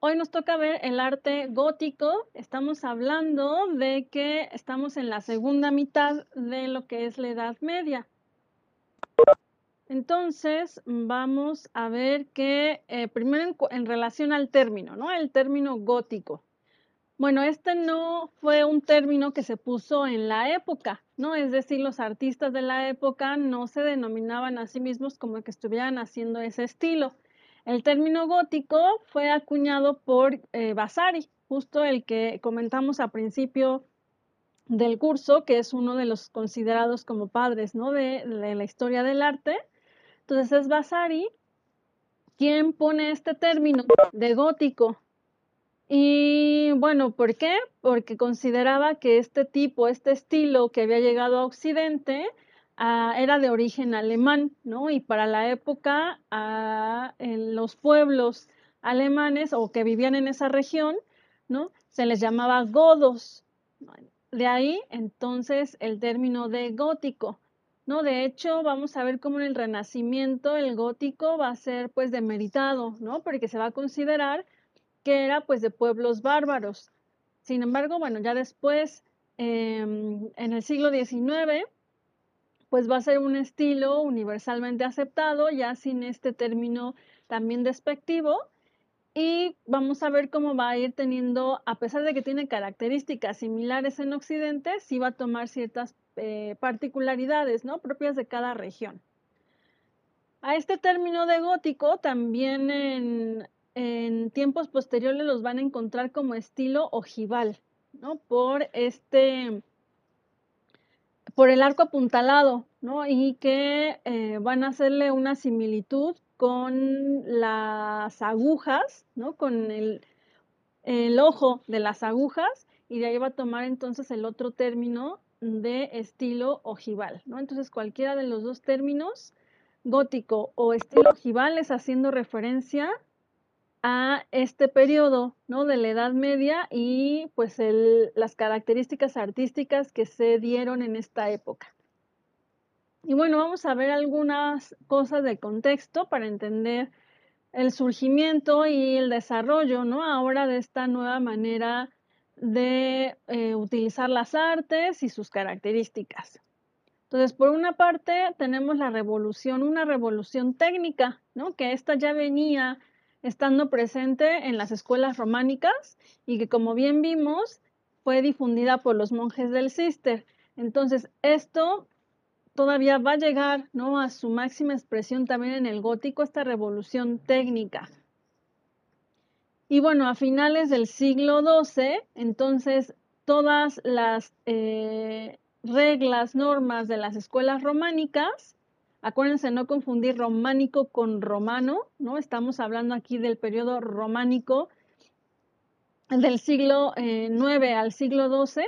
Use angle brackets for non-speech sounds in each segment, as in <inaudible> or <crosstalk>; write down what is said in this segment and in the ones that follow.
hoy nos toca ver el arte gótico. Estamos hablando de que estamos en la segunda mitad de lo que es la Edad Media. Entonces, vamos a ver que eh, primero en, relación al término, ¿no? El término gótico. Bueno, este no fue un término que se puso en la época, ¿no? Es decir, los artistas de la época no se denominaban a sí mismos como que estuvieran haciendo ese estilo. El término gótico fue acuñado por eh, Vasari, justo el que comentamos a principio del curso, que es uno de los considerados como padres ¿no? de la historia del arte. Entonces es Vasari quien pone este término de gótico. Y bueno, ¿por qué? Porque consideraba que este tipo, este estilo que había llegado a Occidente, ah, era de origen alemán, ¿no? Y para la época, ah, en los pueblos alemanes o que vivían en esa región, ¿no? Se les llamaba godos. De ahí entonces el término de gótico. ¿no? De hecho, vamos a ver cómo en el Renacimiento el gótico va a ser pues demeritado, ¿no? Porque se va a considerar que era pues de pueblos bárbaros. Sin embargo, bueno, ya después, em, en el siglo XIX, pues va a ser un estilo universalmente aceptado, ya sin este término también despectivo. Y vamos a ver cómo va a ir teniendo, a pesar de que tiene características similares en Occidente, sí va a tomar ciertas eh, particularidades ¿no? propias de cada región. A este término de gótico también en, tiempos posteriores los van a encontrar como estilo ojival, ¿no? por este por el arco apuntalado, ¿no? Y que eh, van a hacerle una similitud con las agujas, ¿no? Con el, el, ojo de las agujas, y de ahí va a tomar entonces el otro término de estilo ojival, ¿no? Entonces cualquiera de los dos términos, gótico o estilo ojival, es haciendo referencia a este periodo, ¿no? De la Edad Media y pues las características artísticas que se dieron en esta época. Y bueno, vamos a ver algunas cosas de contexto para entender el surgimiento y el desarrollo, ¿no? Ahora de esta nueva manera de eh, utilizar las artes y sus características. Entonces, por una parte, tenemos la revolución, una revolución técnica, ¿no? Que esta ya venía estando presente en las escuelas románicas y que, como bien vimos, fue difundida por los monjes del Cister. Entonces, esto todavía va a llegar, ¿no? A su máxima expresión también en el gótico, esta revolución técnica. Y bueno, a finales del siglo XII, entonces todas las eh, reglas, normas de las escuelas románicas, acuérdense no confundir románico con romano, ¿no? Estamos hablando aquí del periodo románico del siglo IX eh, al siglo XII.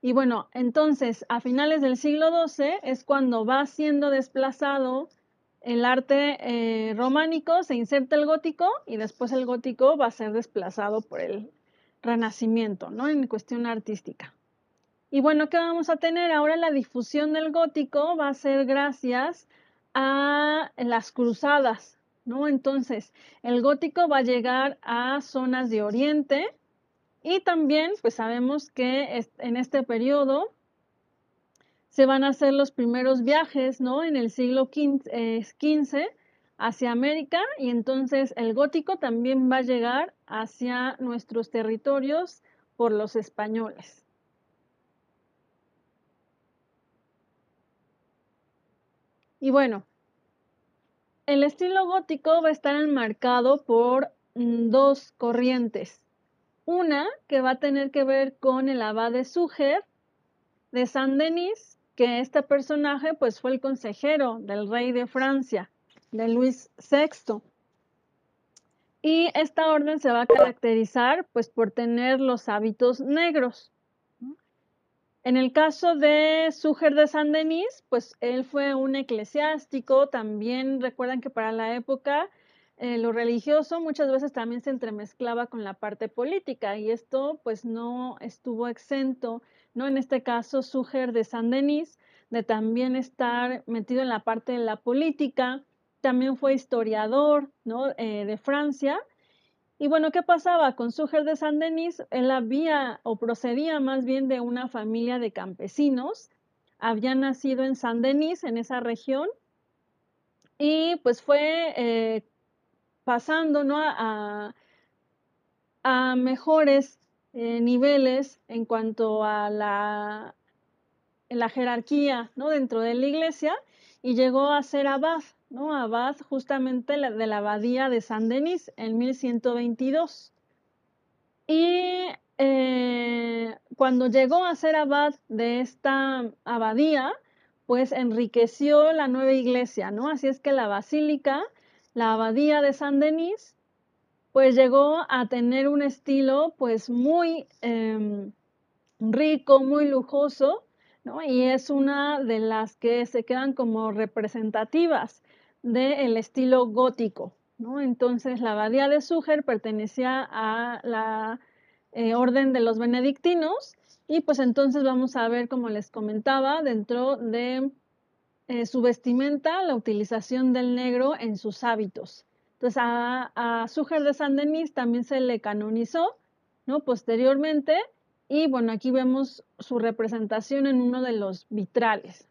Y bueno, entonces a finales del siglo XII es cuando va siendo desplazado el arte eh, románico, se inserta el gótico y después el gótico va a ser desplazado por el renacimiento, ¿no? En cuestión artística. Y bueno, ¿qué vamos a tener? Ahora la difusión del gótico va a ser gracias a las cruzadas, ¿no? Entonces, el gótico va a llegar a zonas de Oriente y también, pues sabemos que en este periodo se van a hacer los primeros viajes, ¿no? En el siglo XV, eh, hacia América y entonces el gótico también va a llegar hacia nuestros territorios por los españoles. Y bueno, el estilo gótico va a estar enmarcado por mm, dos corrientes. Una que va a tener que ver con el abad de Súger de Saint-Denis que este personaje pues fue el consejero del rey de Francia, de Luis VI. Y esta orden se va a caracterizar pues por tener los hábitos negros. En el caso de Suger de Saint-Denis, pues él fue un eclesiástico, también recuerdan que para la época eh, lo religioso muchas veces también se entremezclaba con la parte política y esto pues no estuvo exento ¿no? En este caso, Suger de Saint-Denis, de también estar metido en la parte de la política, también fue historiador, ¿no? Eh, de Francia Y bueno, ¿qué pasaba con Súger de San Denis? Él había o procedía más bien de una familia de campesinos, había nacido en San Denis, en esa región, y pues fue eh, pasando ¿no? a, mejores eh, niveles en cuanto a la, la jerarquía ¿no? dentro de la iglesia y llegó a ser abad, ¿no? abad justamente de la abadía de San Denis en 1122. Y eh, cuando llegó a ser abad de esta abadía, pues enriqueció la nueva iglesia, ¿no? Así es que la basílica, la abadía de San Denis, pues llegó a tener un estilo pues muy em, rico, muy lujoso, Y es una de las que se quedan como representativas del estilo gótico, ¿no? Entonces la abadía de Súger pertenecía a la eh, orden de los benedictinos y pues entonces vamos a ver, como les comentaba, dentro de eh, su vestimenta, la utilización del negro en sus hábitos. Entonces a, a de San Denis también se le canonizó, ¿no? Posteriormente, y bueno, aquí vemos su representación en uno de los vitrales.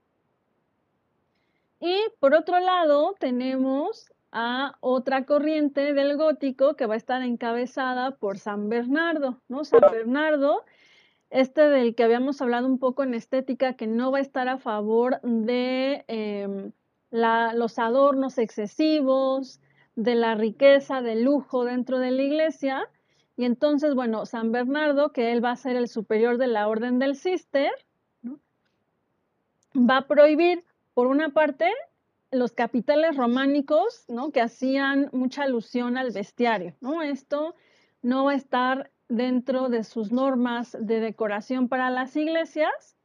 Y por otro lado tenemos a otra corriente del gótico que va a estar encabezada por San Bernardo, ¿no? San Bernardo, este del que habíamos hablado un poco en estética, que no va a estar a favor de em, los adornos excesivos, de la riqueza, del lujo dentro de la iglesia. Y entonces, bueno, San Bernardo, que él va a ser el superior de la orden del Cister, va a prohibir, por una parte, los capiteles románicos, ¿no? Que hacían mucha alusión al bestiario, ¿no? Esto no va a estar dentro de sus normas de decoración para las iglesias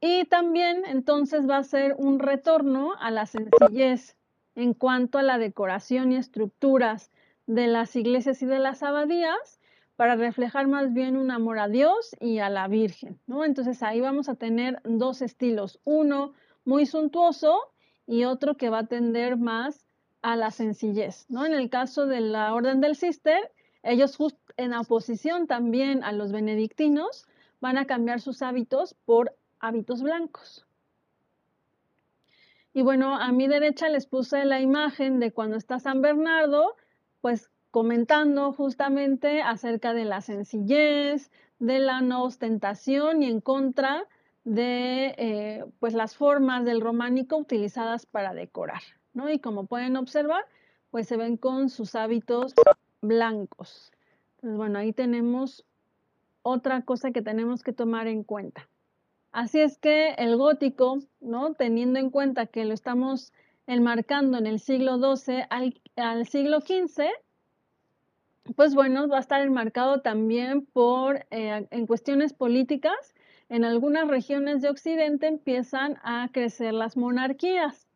y también entonces va a ser un retorno a la sencillez en cuanto a la decoración y estructuras de las iglesias y de las abadías para reflejar más bien un amor a Dios y a la Virgen, ¿no? Entonces ahí vamos a tener dos estilos, uno muy suntuoso y otro que va a tender más a la sencillez, ¿no? En el caso de la Orden del Cister, ellos en oposición también a los benedictinos van a cambiar sus hábitos por hábitos blancos. Y bueno, a mi derecha les puse la imagen de cuando está San Bernardo, pues comentando justamente acerca de la sencillez, de la no ostentación y en contra de eh, pues las formas del románico utilizadas para decorar, ¿no? Y como pueden observar, pues se ven con sus hábitos blancos. Entonces, bueno, ahí tenemos otra cosa que tenemos que tomar en cuenta. Así es que el gótico, ¿no? Teniendo en cuenta que lo estamos enmarcando en el siglo XII al, siglo XV, pues bueno, va a estar enmarcado también por, eh, en cuestiones políticas, en algunas regiones de Occidente empiezan a crecer las monarquías.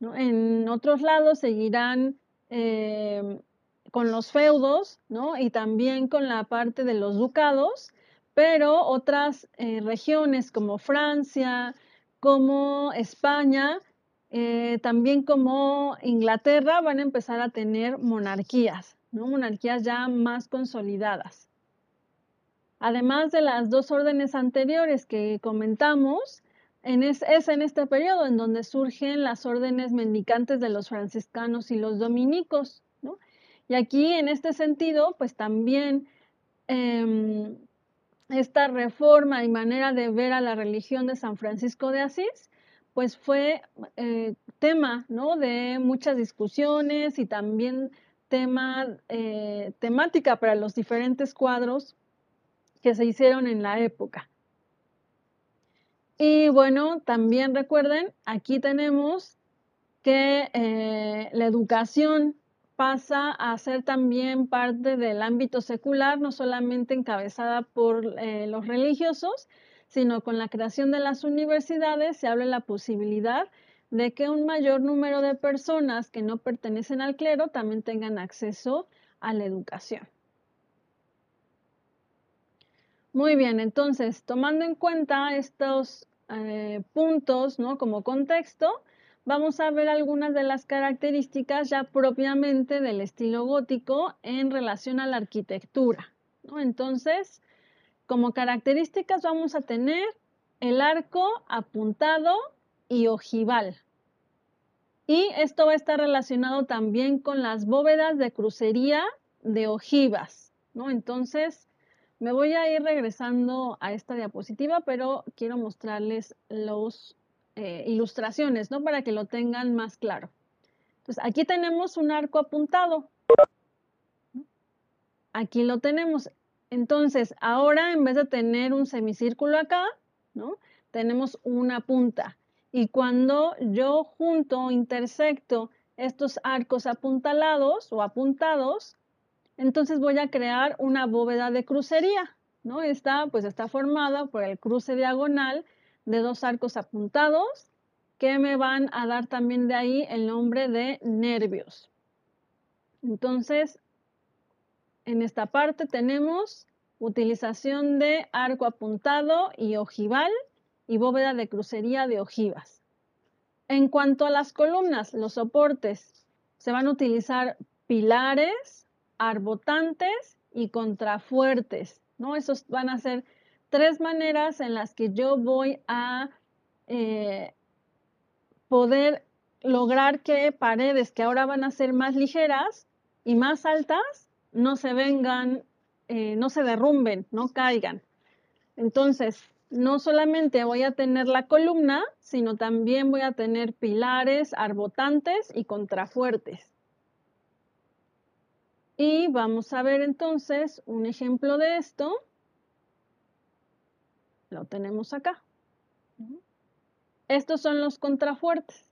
En otros lados seguirán eh, con los feudos, ¿no? Y también con la parte de los ducados, pero otras eh, regiones como Francia, como España, eh, también como Inglaterra van a empezar a tener monarquías, ¿no? Monarquías ya más consolidadas. Además de las dos órdenes anteriores que comentamos, es, en este periodo en donde surgen las órdenes mendicantes de los franciscanos y los dominicos. Y aquí, en este sentido, pues también em, esta reforma y manera de ver a la religión de San Francisco de Asís, pues fue eh, tema ¿no? de muchas discusiones y también tema, eh, temática para los diferentes cuadros que se hicieron en la época. Y bueno, también recuerden, aquí tenemos que eh, la educación pasa a ser también parte del ámbito secular, no solamente encabezada por los religiosos, sino con la creación de las universidades se abre la posibilidad de que un mayor número de personas que no pertenecen al clero también tengan acceso a la educación. Muy bien, entonces, tomando en cuenta estos eh, puntos ¿no? como contexto, vamos a ver algunas de las características ya propiamente del estilo gótico en relación a la arquitectura. Entonces, como características vamos a tener el arco apuntado y ojival. Y esto va a estar relacionado también con las bóvedas de crucería de ojivas, ¿no? Entonces, me voy a ir regresando a esta diapositiva, pero quiero mostrarles las eh, ilustraciones, ¿no? Para que lo tengan más claro. Entonces, aquí tenemos un arco apuntado. Aquí lo tenemos. Entonces, ahora en vez de tener un semicírculo acá, ¿no? Tenemos una punta. Y cuando yo junto, intersecto estos arcos apuntalados o apuntados, entonces voy a crear una bóveda de crucería, ¿no? Esta pues está formada por el cruce diagonal de dos arcos apuntados que me van a dar también de ahí el nombre de nervios. Entonces, en esta parte tenemos utilización de arco apuntado y ojival y bóveda de crucería de ojivas. En cuanto a las columnas, los soportes, se van a utilizar pilares, arbotantes y contrafuertes, ¿no? Esos van a ser tres maneras en las que yo voy a eh, poder lograr que paredes que ahora van a ser más ligeras y más altas no se vengan, eh, no se derrumben, no caigan. Entonces, no solamente voy a tener la columna, sino también voy a tener pilares, arbotantes y contrafuertes. Y vamos a ver entonces un ejemplo de esto. Lo tenemos acá. Estos son los contrafuertes.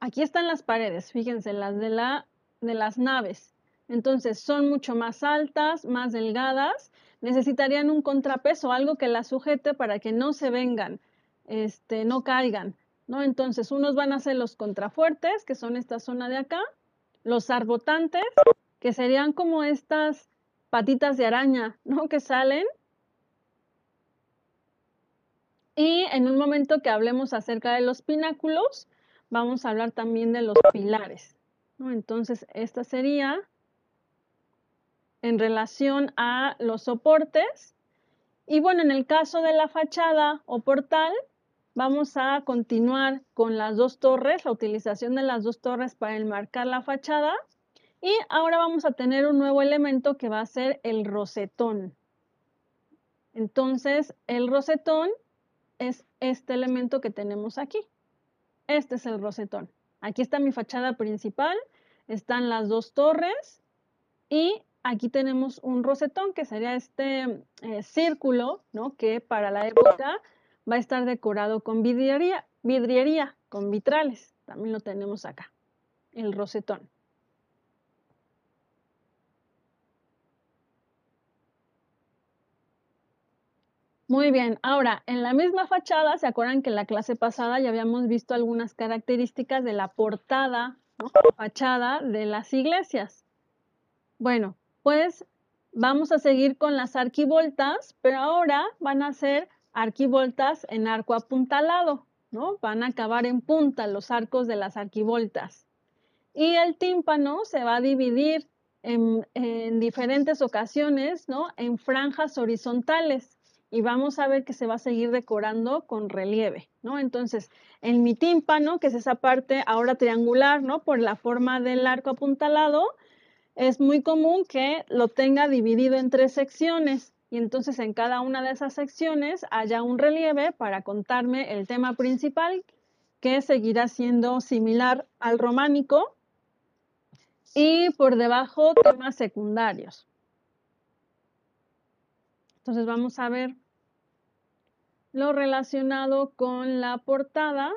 Aquí están las paredes, fíjense, las de, la, de las naves. Entonces son mucho más altas, más delgadas necesitarían un contrapeso, algo que las sujete para que no se vengan, este, no caigan, ¿no? Entonces, unos van a ser los contrafuertes, que son esta zona de acá, los arbotantes, que serían como estas patitas de araña, ¿no? <laughs> Que salen. Y en un momento que hablemos acerca de los pináculos, vamos a hablar también de los pilares, ¿no? Entonces, esta sería en relación a los soportes. Y bueno, en el caso de la fachada o portal, vamos a continuar con las dos torres, la utilización de las dos torres para enmarcar la fachada. Y ahora vamos a tener un nuevo elemento que va a ser el rosetón. Entonces, el rosetón es este elemento que tenemos aquí. Este es el rosetón. Aquí está mi fachada principal, están las dos torres y aquí tenemos un rosetón, que sería este eh, círculo, ¿no? Que para la época va a estar decorado con vidriería, vidriería, con vitrales. También lo tenemos acá, el rosetón. Muy bien, ahora en la misma fachada, ¿se acuerdan que en la clase pasada ya habíamos visto algunas características de la portada, fachada de las iglesias? Bueno, pues vamos a seguir con las arquivoltas, pero ahora van a ser arquivoltas en arco apuntalado, ¿no? Van a acabar en punta los arcos de las arquivoltas. Y el tímpano se va a dividir en, diferentes ocasiones, ¿no? En franjas horizontales. Y vamos a ver que se va a seguir decorando con relieve, ¿no? Entonces, en mi tímpano, que es esa parte ahora triangular, ¿no? Por la forma del arco apuntalado, es muy común que lo tenga dividido en tres secciones y entonces en cada una de esas secciones haya un relieve para contarme el tema principal que seguirá siendo similar al románico y por debajo temas secundarios. Entonces vamos a ver lo relacionado con la portada.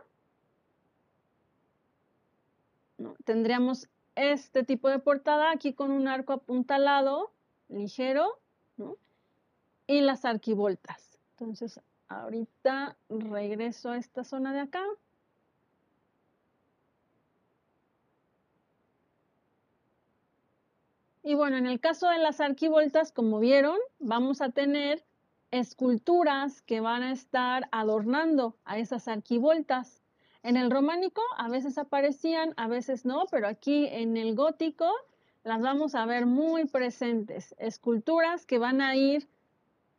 tendríamos este tipo de portada aquí con un arco apuntalado ligero y las arquivoltas. Entonces, ahorita regreso a esta zona de acá. Y bueno, en el caso de las arquivoltas, como vieron, vamos a tener esculturas que van a estar adornando a esas arquivoltas. En el románico a veces aparecían, a veces no, pero aquí en el gótico las vamos a ver muy presentes. Esculturas que van a ir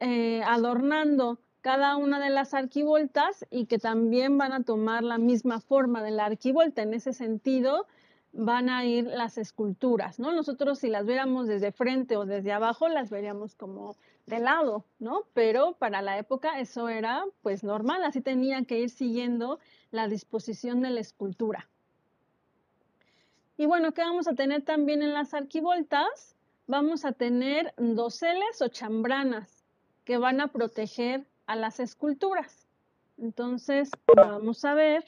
eh, adornando cada una de las arquivoltas y que también van a tomar la misma forma de la arquivolta. En ese sentido, van a ir las esculturas, ¿no? Nosotros si las viéramos desde frente o desde abajo, las veríamos como de lado, ¿no? Pero para la época eso era pues normal, así tenía que ir siguiendo la disposición de la escultura. Y bueno, ¿qué vamos a tener también en las arquivoltas? Vamos a tener doseles o chambranas que van a proteger a las esculturas. Entonces, vamos a ver,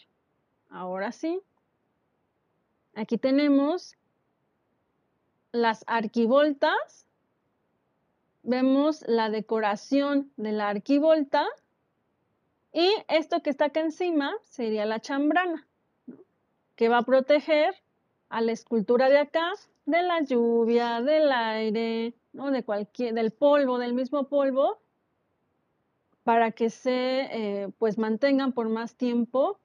ahora sí, Aquí tenemos las arquivoltas. Vemos la decoración de la arquivolta. Y esto que está acá encima sería la chambrana, que va a proteger a la escultura de acá de la lluvia, del aire, ¿no? de cualquier, del polvo, del mismo polvo, para que se eh, pues mantengan por más tiempo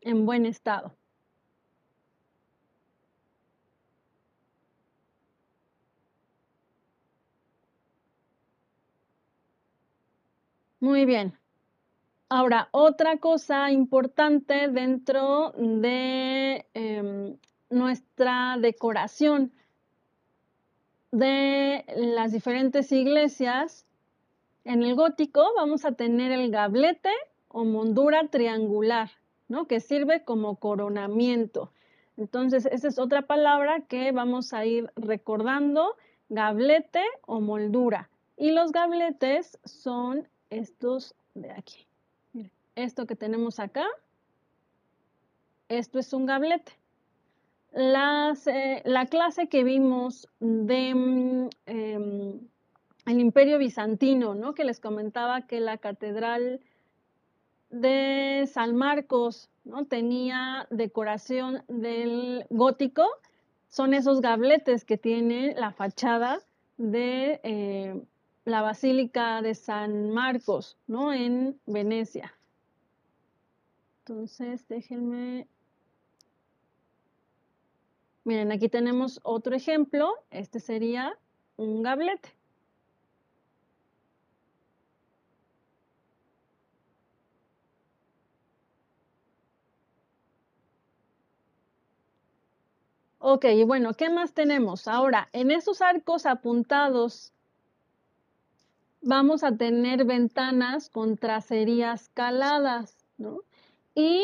en buen estado. Muy bien. Ahora, otra cosa importante dentro de em, nuestra decoración de las diferentes iglesias, en el gótico vamos a tener el gablete o mondura triangular, ¿no? Que sirve como coronamiento. Entonces, esa es otra palabra que vamos a ir recordando, gablete o moldura. Y los gabletes son estos de aquí. esto que tenemos acá, esto es un gablete. Eh, la clase que vimos de mm, em, el imperio bizantino, ¿no? que les comentaba que la catedral de San Marcos ¿no? tenía decoración del gótico, son esos gabletes que tiene la fachada de eh, la Basílica de San Marcos, ¿no? En Venecia. Entonces, déjenme... Miren, aquí tenemos otro ejemplo. Este sería un gablete. Ok, y bueno, ¿qué más tenemos? Ahora, en esos arcos apuntados vamos a tener ventanas con tracerías caladas, ¿no? Y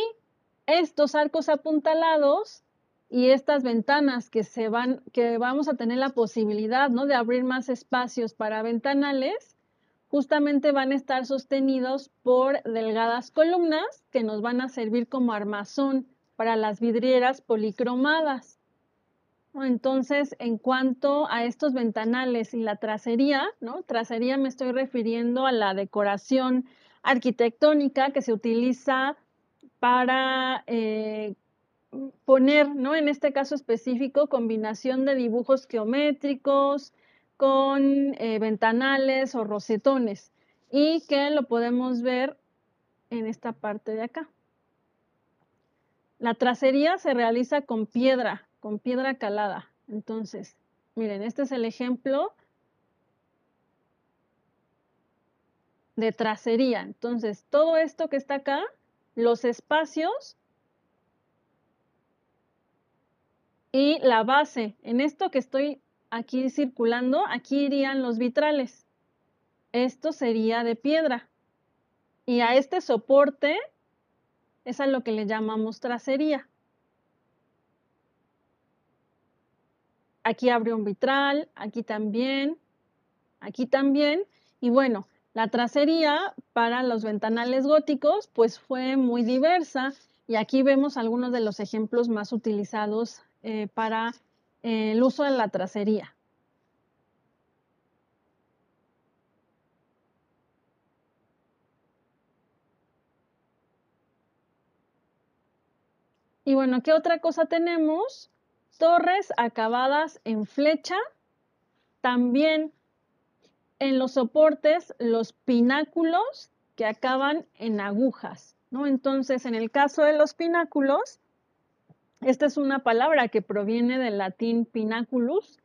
estos arcos apuntalados y estas ventanas que se van, que vamos a tener la posibilidad, ¿no? De abrir más espacios para ventanales, justamente van a estar sostenidos por delgadas columnas que nos van a servir como armazón para las vidrieras policromadas. Entonces, en cuanto a estos ventanales y la tracería, ¿no? Tracería me estoy refiriendo a la decoración arquitectónica que se utiliza para eh, poner, ¿no? En este caso específico, combinación de dibujos geométricos con eh, ventanales o rosetones y que lo podemos ver en esta parte de acá. La tracería se realiza con piedra, con piedra calada. Entonces, miren, este es el ejemplo de tracería. Entonces, todo esto que está acá, los espacios y la base. En esto que estoy aquí circulando, aquí irían los vitrales. Esto sería de piedra. Y a este soporte es a lo que le llamamos tracería. Aquí abre un vitral, aquí también, aquí también. Y bueno, la tracería para los ventanales góticos pues fue muy diversa y aquí vemos algunos de los ejemplos más utilizados eh, para eh, el uso de la tracería. Y bueno, ¿qué otra cosa tenemos? Torres acabadas en flecha, también en los soportes los pináculos que acaban en agujas. ¿no? Entonces, en el caso de los pináculos, esta es una palabra que proviene del latín pinaculus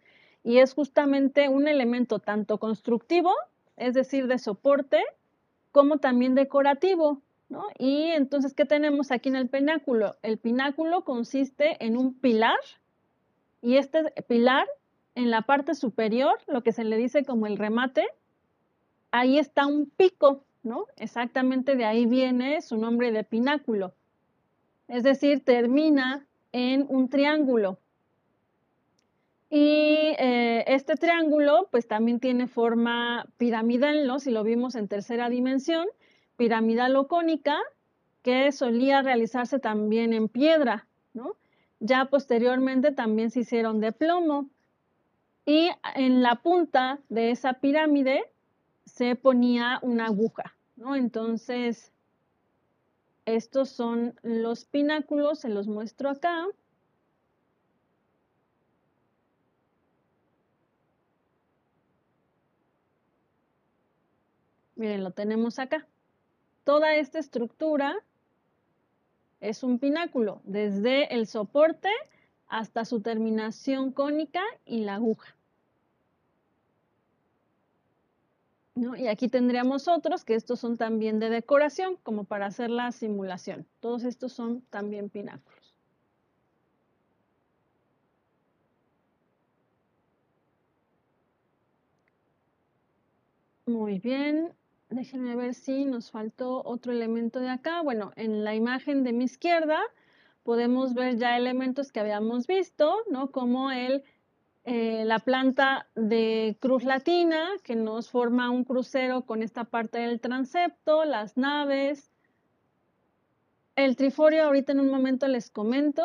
y es justamente un elemento tanto constructivo, es decir, de soporte, como también decorativo. ¿no? Y entonces, ¿qué tenemos aquí en el pináculo? El pináculo consiste en un pilar y este pilar en la parte superior, lo que se le dice como el remate, ahí está un pico, ¿no? Exactamente de ahí viene su nombre de pináculo. Es decir, termina en un triángulo. Y eh, este triángulo, pues también tiene forma piramidal, ¿no? Si lo vimos en tercera dimensión, piramidal o cónica, que solía realizarse también en piedra, ¿no? Ya posteriormente también se hicieron de plomo. Y en la punta de esa pirámide se ponía una aguja, ¿no? Entonces, estos son los pináculos, se los muestro acá. Miren, lo tenemos acá. Toda esta estructura es un pináculo, desde el soporte hasta su terminación cónica y la aguja. Y aquí tendríamos otros que estos son también de decoración, como para hacer la simulación. Todos estos son también pináculos. Muy bien, déjenme ver si nos faltó otro elemento de acá. Bueno, en la imagen de mi izquierda podemos ver ya elementos que habíamos visto, ¿no? Como el eh, la planta de cruz latina que nos forma un crucero con esta parte del transepto, las naves. El triforio ahorita en un momento les comento.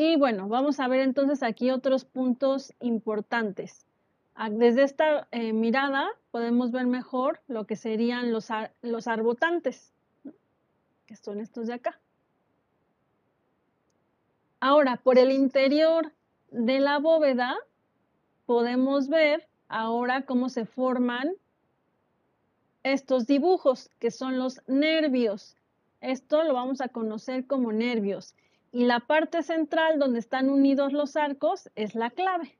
Y bueno, vamos a ver entonces aquí otros puntos importantes. Desde esta eh, mirada podemos ver mejor lo que serían los, los arbotantes que son estos de acá. Ahora, por el interior de la bóveda podemos ver ahora cómo se forman estos dibujos, que son los nervios. Esto lo vamos a conocer como nervios. Y la parte central donde están unidos los arcos es la clave.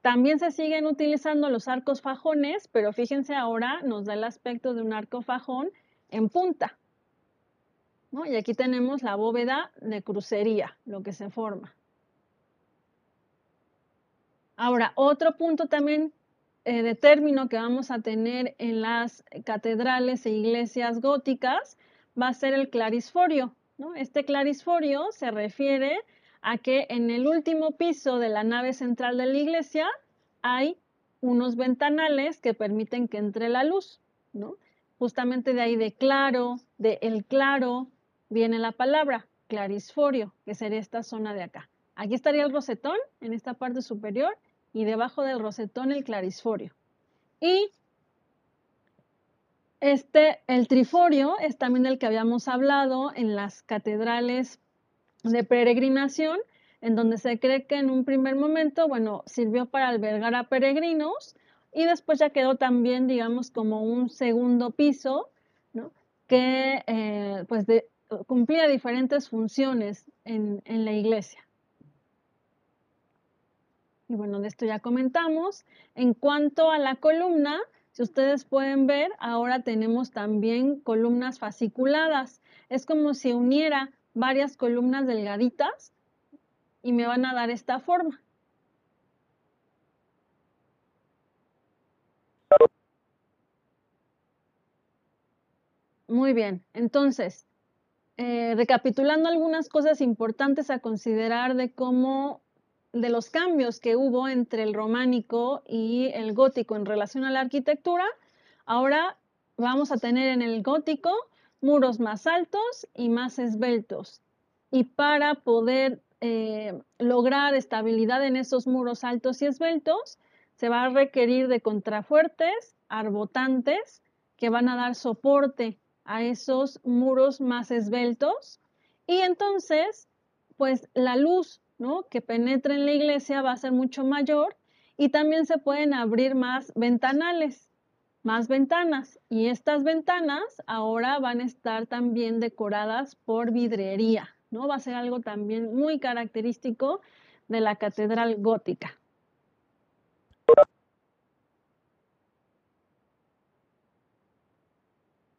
También se siguen utilizando los arcos fajones, pero fíjense ahora nos da el aspecto de un arco fajón en punta. Y aquí tenemos la bóveda de crucería, lo que se forma. Ahora, otro punto también eh, de término que vamos a tener en las catedrales e iglesias góticas va a ser el clarisforio. Este clarisforio se refiere a que en el último piso de la nave central de la iglesia hay unos ventanales que permiten que entre la luz. Justamente de ahí de claro, de el claro, viene la palabra clarisforio, que sería esta zona de acá. Aquí estaría el rosetón en esta parte superior y debajo del rosetón el clarisforio. Y este, el triforio es también el que habíamos hablado en las catedrales de peregrinación, en donde se cree que en un primer momento, bueno, sirvió para albergar a peregrinos y después ya quedó también, digamos, como un segundo piso, ¿no? que eh, pues cumplía diferentes funciones en, en la iglesia. Y bueno, de esto ya comentamos. En cuanto a la columna, si ustedes pueden ver, ahora tenemos también columnas fasciculadas. Es como si uniera varias columnas delgaditas y me van a dar esta forma. Muy bien, entonces, eh, recapitulando algunas cosas importantes a considerar de cómo, de los cambios que hubo entre el románico y el gótico en relación a la arquitectura, ahora vamos a tener en el gótico muros más altos y más esbeltos. Y para poder eh, lograr estabilidad en esos muros altos y esbeltos, se va a requerir de contrafuertes, arbotantes, que van a dar soporte a esos muros más esbeltos y entonces pues la luz ¿no? que penetra en la iglesia va a ser mucho mayor y también se pueden abrir más ventanales, más ventanas. Y estas ventanas ahora van a estar también decoradas por vidrería, ¿no? Va a ser algo también muy característico de la catedral gótica.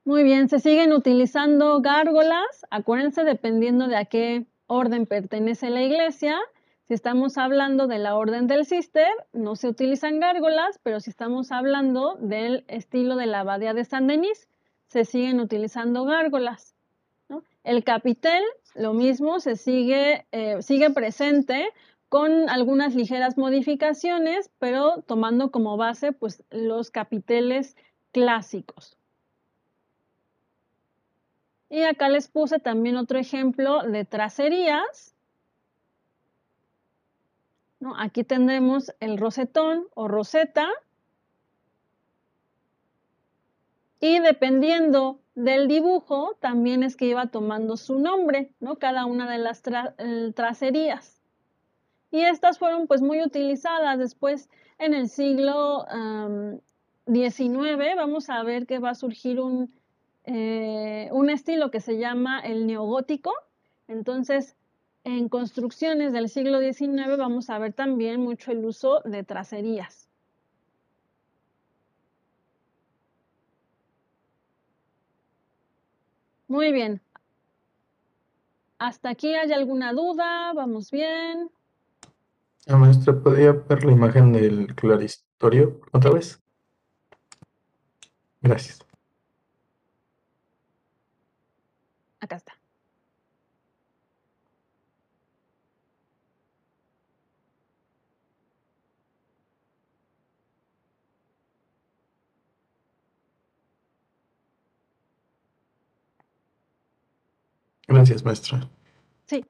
Muy bien, se siguen utilizando gárgolas. Acuérdense, dependiendo de a qué orden pertenece la iglesia. Si estamos hablando de la orden del cister, no se utilizan gárgolas, pero si estamos hablando del estilo de la abadía de San Denis, se siguen utilizando gárgolas. El capitel, lo mismo, se sigue, eh, sigue presente con algunas ligeras modificaciones, pero tomando como base pues, los capiteles clásicos. Y acá les puse también otro ejemplo de tracerías. Aquí tendremos el rosetón o roseta. Y dependiendo del dibujo, también es que iba tomando su nombre, ¿no? Cada una de las tracerías. Y estas fueron pues muy utilizadas después en el siglo XIX. Vamos a ver que va a surgir un, eh, un estilo que se llama el neogótico. Entonces, en construcciones del siglo XIX vamos a ver también mucho el uso de tracerías. Muy bien. ¿Hasta aquí hay alguna duda? ¿Vamos bien? La maestra, ¿podría ver la imagen del claristorio otra vez? Gracias. Acá está. Gracias, maestra. Sí.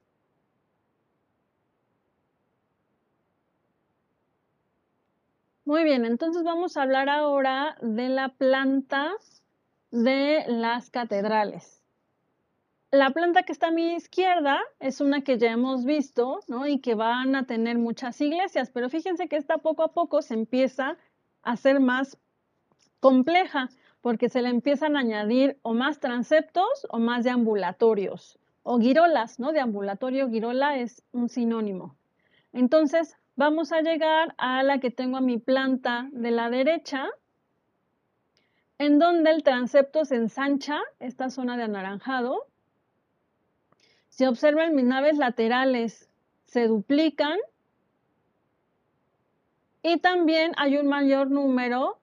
Muy bien, entonces vamos a hablar ahora de la planta de las catedrales. La planta que está a mi izquierda es una que ya hemos visto, ¿no? Y que van a tener muchas iglesias, pero fíjense que esta poco a poco se empieza a hacer más compleja porque se le empiezan a añadir o más transeptos o más deambulatorios o girolas, ¿no? Deambulatorio, girola es un sinónimo. Entonces, vamos a llegar a la que tengo a mi planta de la derecha, en donde el transepto se ensancha, esta zona de anaranjado, si observan, mis naves laterales se duplican y también hay un mayor número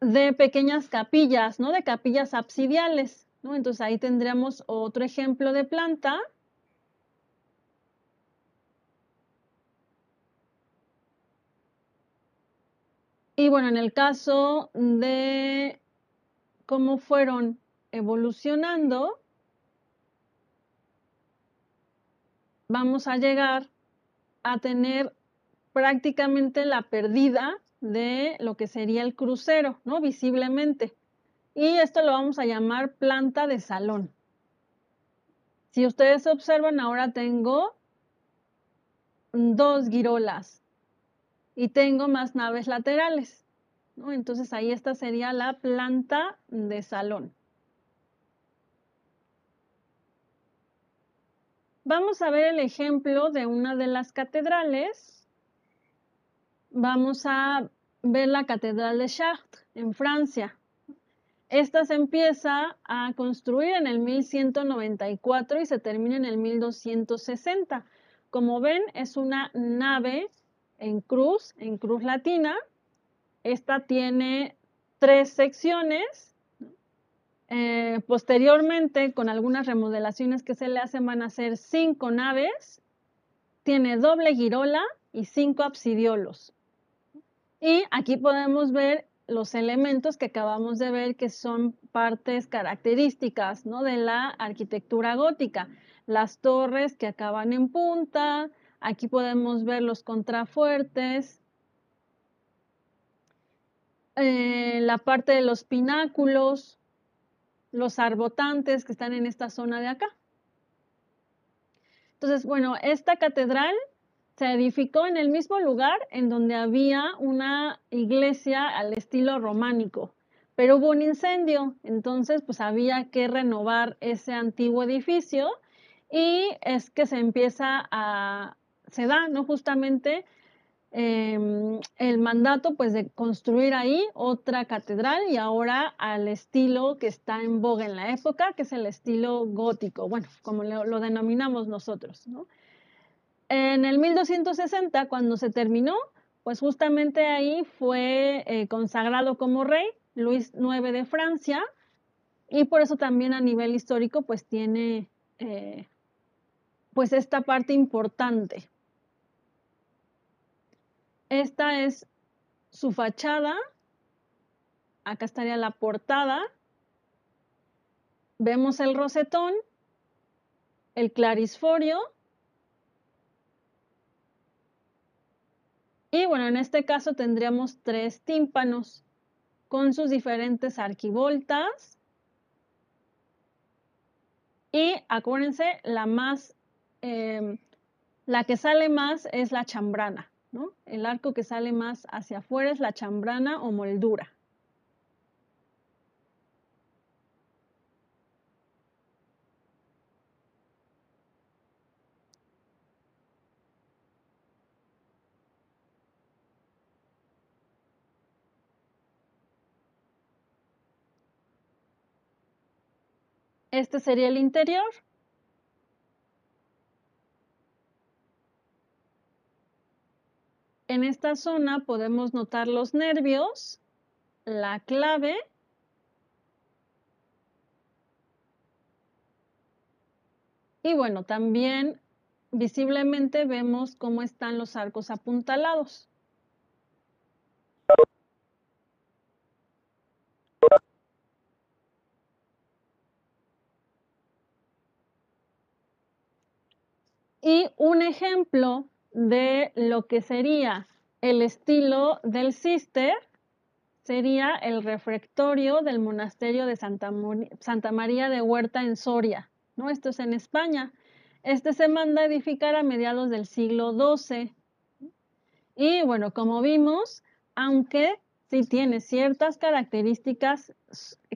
de pequeñas capillas, ¿no? De capillas absidiales, ¿no? Entonces ahí tendríamos otro ejemplo de planta. Y bueno, en el caso de cómo fueron evolucionando, vamos a llegar a tener prácticamente la pérdida de lo que sería el crucero, ¿no? Visiblemente. Y esto lo vamos a llamar planta de salón. Si ustedes observan, ahora tengo dos girolas y tengo más naves laterales. ¿no? Entonces ahí esta sería la planta de salón. Vamos a ver el ejemplo de una de las catedrales. Vamos a ver la Catedral de Chartres en Francia. Esta se empieza a construir en el 1194 y se termina en el 1260. Como ven, es una nave en cruz, en cruz latina. Esta tiene tres secciones eh, posteriormente, con algunas remodelaciones que se le hacen, van a ser cinco naves, tiene doble girola y cinco absidiolos. Y aquí podemos ver los elementos que acabamos de ver que son partes características ¿no? de la arquitectura gótica. Las torres que acaban en punta, aquí podemos ver los contrafuertes, eh, la parte de los pináculos, los arbotantes que están en esta zona de acá. Entonces, bueno, esta catedral se edificó en el mismo lugar en donde había una iglesia al estilo románico, pero hubo un incendio, entonces pues había que renovar ese antiguo edificio y es que se empieza a, se da, ¿no? Justamente em, el mandato pues de construir ahí otra catedral y ahora al estilo que está en boga en la época, que es el estilo gótico, bueno, como lo, denominamos nosotros, ¿no? En el 1260, cuando se terminó, pues justamente ahí fue eh, consagrado como rey Luis IX de Francia y por eso también a nivel histórico pues tiene eh, pues esta parte importante. Esta es su fachada. Acá estaría la portada. Vemos el rosetón, el clarisforio Y bueno, en este caso tendríamos tres tímpanos con sus diferentes arquivoltas. Y acuérdense, la más, em, la que sale más es la chambrana, El arco que sale más hacia afuera es la chambrana o moldura. Este sería el interior. En esta zona podemos notar los nervios, la clave y bueno, también visiblemente vemos cómo están los arcos apuntalados. Y un ejemplo de lo que sería el estilo del cister sería el refectorio del monasterio de Santa, María de Huerta en Soria. ¿no? Esto es en España. Este se manda a edificar a mediados del siglo XII. Y bueno, como vimos, aunque sí tiene ciertas características,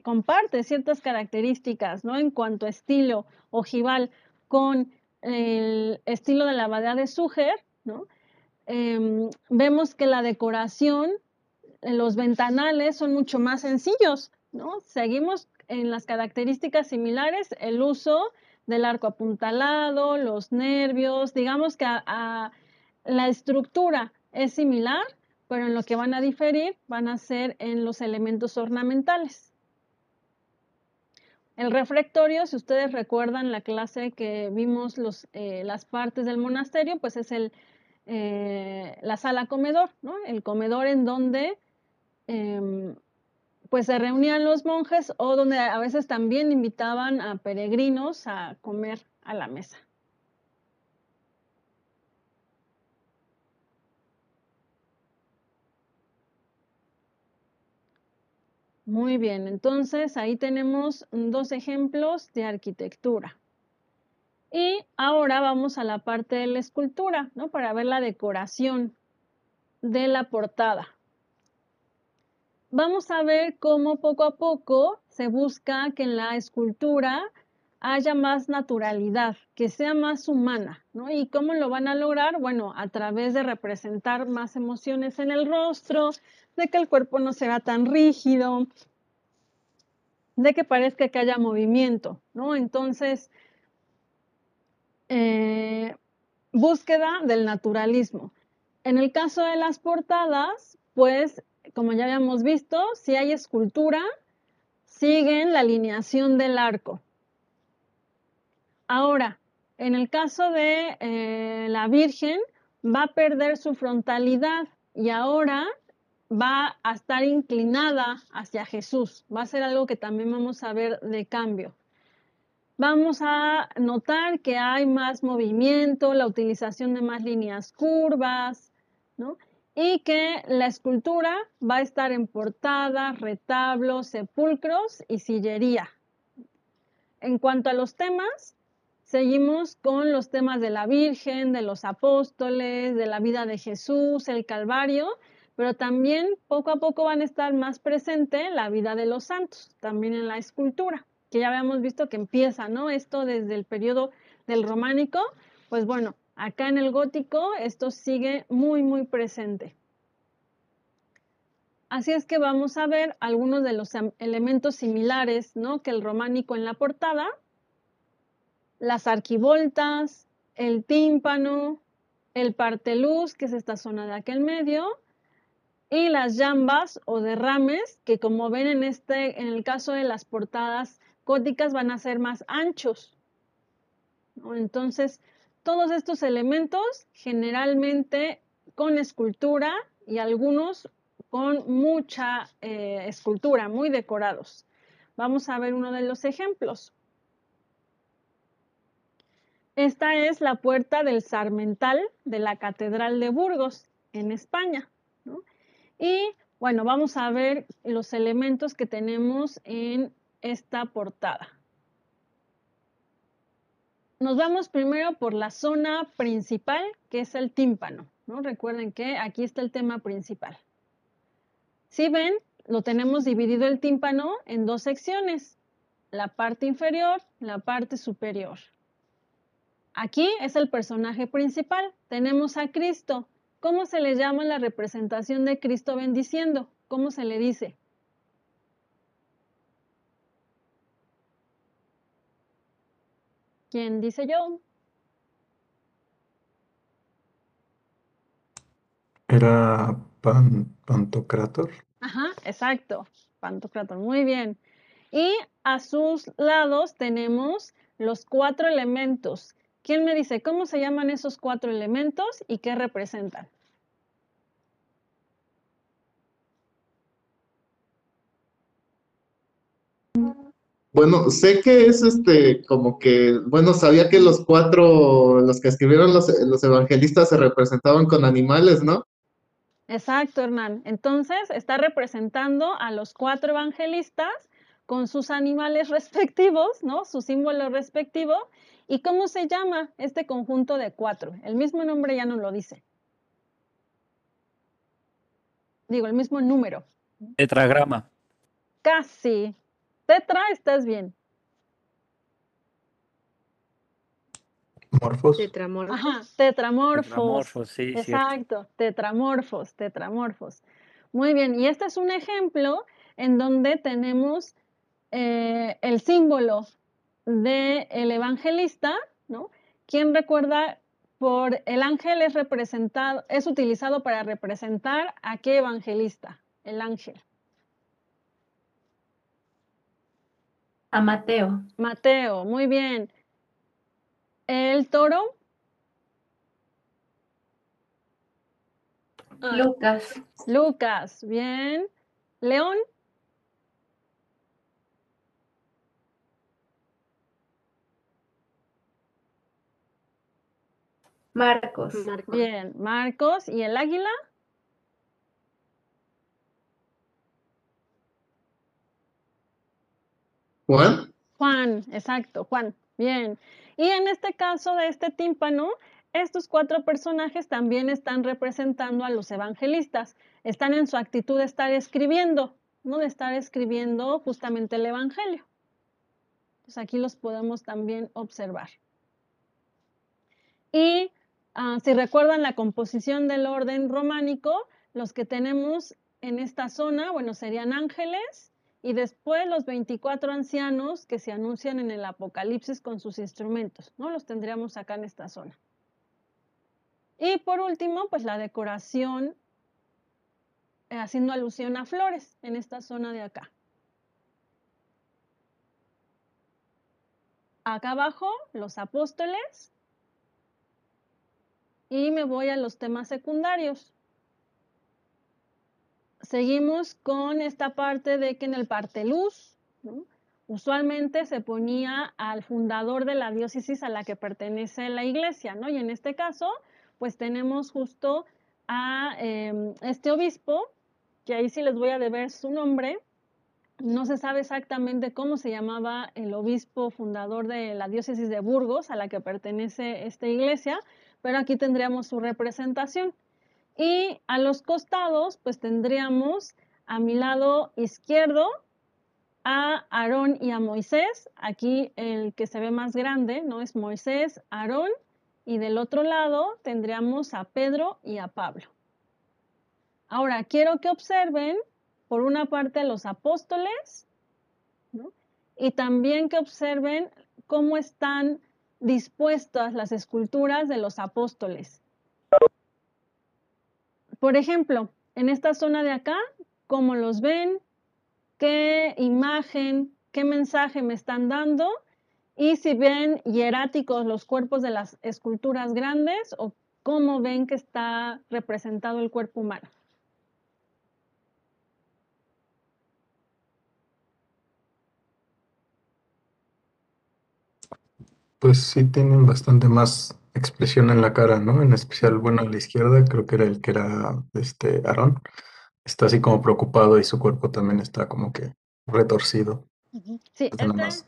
comparte ciertas características, ¿no? En cuanto a estilo ojival con el estilo de la abadía de Suger, ¿no? Em, vemos que la decoración, los ventanales son mucho más sencillos, ¿no? Seguimos en las características similares, el uso del arco apuntalado, los nervios, digamos que la estructura es similar, pero en lo que van a diferir van a ser en los elementos ornamentales. El refectorio, si ustedes recuerdan la clase que vimos los, eh, las partes del monasterio, pues es el, eh, la sala comedor, ¿no? El comedor en donde em, pues se reunían los monjes o donde a veces también invitaban a peregrinos a comer a la mesa. Muy bien, entonces ahí tenemos dos ejemplos de arquitectura. Y ahora vamos a la parte de la escultura, ¿no? Para ver la decoración de la portada. Vamos a ver cómo poco a poco se busca que en la escultura haya más naturalidad, que sea más humana, ¿no? ¿Y cómo lo van a lograr? Bueno, a través de representar más emociones en el rostro, de que el cuerpo no sea tan rígido, de que parezca que haya movimiento, ¿no? Entonces, eh, búsqueda del naturalismo. En el caso de las portadas, pues, como ya habíamos visto, si hay escultura, siguen la alineación del arco. Ahora, en el caso de eh, la Virgen, va a perder su frontalidad y ahora va a estar inclinada hacia Jesús. Va a ser algo que también vamos a ver de cambio. Vamos a notar que hay más movimiento, la utilización de más líneas curvas, ¿no? Y que la escultura va a estar en portadas, retablos, sepulcros y sillería. En cuanto a los temas, Seguimos con los temas de la Virgen, de los apóstoles, de la vida de Jesús, el Calvario, pero también poco a poco van a estar más presente la vida de los santos, también en la escultura, que ya habíamos visto que empieza, ¿no? Esto desde el periodo del románico, pues bueno, acá en el gótico esto sigue muy, muy presente. Así es que vamos a ver algunos de los elementos similares, ¿no? Que el románico en la portada, las arquivoltas, el tímpano, el parteluz, que es esta zona de aquel medio, y las jambas o derrames, que como ven en, este, en el caso de las portadas góticas van a ser más anchos. Entonces, todos estos elementos generalmente con escultura y algunos con mucha eh, escultura, muy decorados. Vamos a ver uno de los ejemplos. Esta es la puerta del Sarmental de la Catedral de Burgos, en España. Y bueno, vamos a ver los elementos que tenemos en esta portada. Nos vamos primero por la zona principal, que es el tímpano. ¿no? Recuerden que aquí está el tema principal. Si ven, lo tenemos dividido el tímpano en dos secciones, la parte inferior, la parte superior. Aquí es el personaje principal. Tenemos a Cristo. ¿Cómo se le llama la representación de Cristo bendiciendo? ¿Cómo se le dice? ¿Quién dice yo? Era Pantocrator. Ajá, exacto. Pantocrator, muy bien. Y a sus lados tenemos los cuatro elementos ¿Quién me dice cómo se llaman esos cuatro elementos y qué representan? Bueno, sé que es este, como que, bueno, sabía que los cuatro, los que escribieron los, los evangelistas se representaban con animales, ¿no? Exacto, Hernán. Entonces, está representando a los cuatro evangelistas con sus animales <laughs> respectivos, ¿no? Su símbolo respectivo, ¿Y cómo se llama este conjunto de cuatro? El mismo nombre ya no lo dice. Digo, el mismo número. Tetragrama. Casi. Tetra, estás bien. Morfos. Tetramorfos. Ajá, tetramorfos. Tetramorfos, sí. Exacto, tetramorfos, tetramorfos. Muy bien, y este es un ejemplo en donde tenemos eh, el símbolo del el evangelista, ¿no? ¿Quién recuerda por el ángel es representado, es utilizado para representar a qué evangelista? El ángel. A Mateo. Mateo, muy bien. El toro. Lucas. Lucas, bien. León. Marcos. Bien, Marcos. ¿Y el águila? Juan. Juan, exacto, Juan. Bien. Y en este caso de este tímpano, estos cuatro personajes también están representando a los evangelistas. Están en su actitud de estar escribiendo, ¿no? De estar escribiendo justamente el evangelio. Entonces aquí los podemos también observar. Y Ah, si recuerdan la composición del orden románico, los que tenemos en esta zona, bueno, serían ángeles y después los 24 ancianos que se anuncian en el Apocalipsis con sus instrumentos, ¿no? Los tendríamos acá en esta zona. Y por último, pues la decoración eh, haciendo alusión a flores en esta zona de acá. Acá abajo, los apóstoles, y me voy a los temas secundarios. Seguimos con esta parte de que en el parteluz, usualmente se ponía al fundador de la diócesis a la que pertenece la iglesia, ¿no? Y en este caso, pues tenemos justo a em, este obispo, que ahí sí les voy a deber su nombre, No se sabe exactamente cómo se llamaba el obispo fundador de la diócesis de Burgos, a la que pertenece esta iglesia, pero aquí tendríamos su representación. Y a los costados, pues tendríamos a mi lado izquierdo a Aarón y a Moisés. Aquí el que se ve más grande, ¿no? Es Moisés, Aarón, y del otro lado tendríamos a Pedro y a Pablo. Ahora, quiero que observen, por una parte, a los apóstoles, y también que observen cómo están dispuestas las esculturas de los apóstoles. Por ejemplo, en esta zona de acá, ¿cómo los ven? ¿Qué imagen, qué mensaje me están dando? Y si ven hieráticos los cuerpos de las esculturas grandes o cómo ven que está representado el cuerpo humano. Pues sí tienen bastante más expresión en la cara, ¿no? En especial, bueno, a la izquierda creo que era el que era este Aarón. Está así como preocupado y su cuerpo también está como que retorcido. Sí, nada este,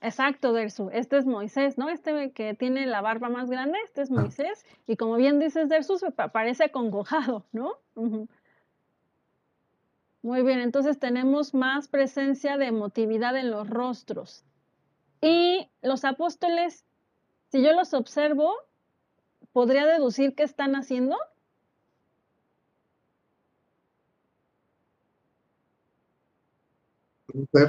exacto, Dersu. Este es Moisés, ¿no? Este que tiene la barba más grande, este es Ah. Moisés. Y como bien dices, Dersu, parece acongojado, ¿no? Muy bien, entonces tenemos más presencia de emotividad en los rostros. Y los apóstoles, si yo los observo, ¿podría deducir qué están haciendo?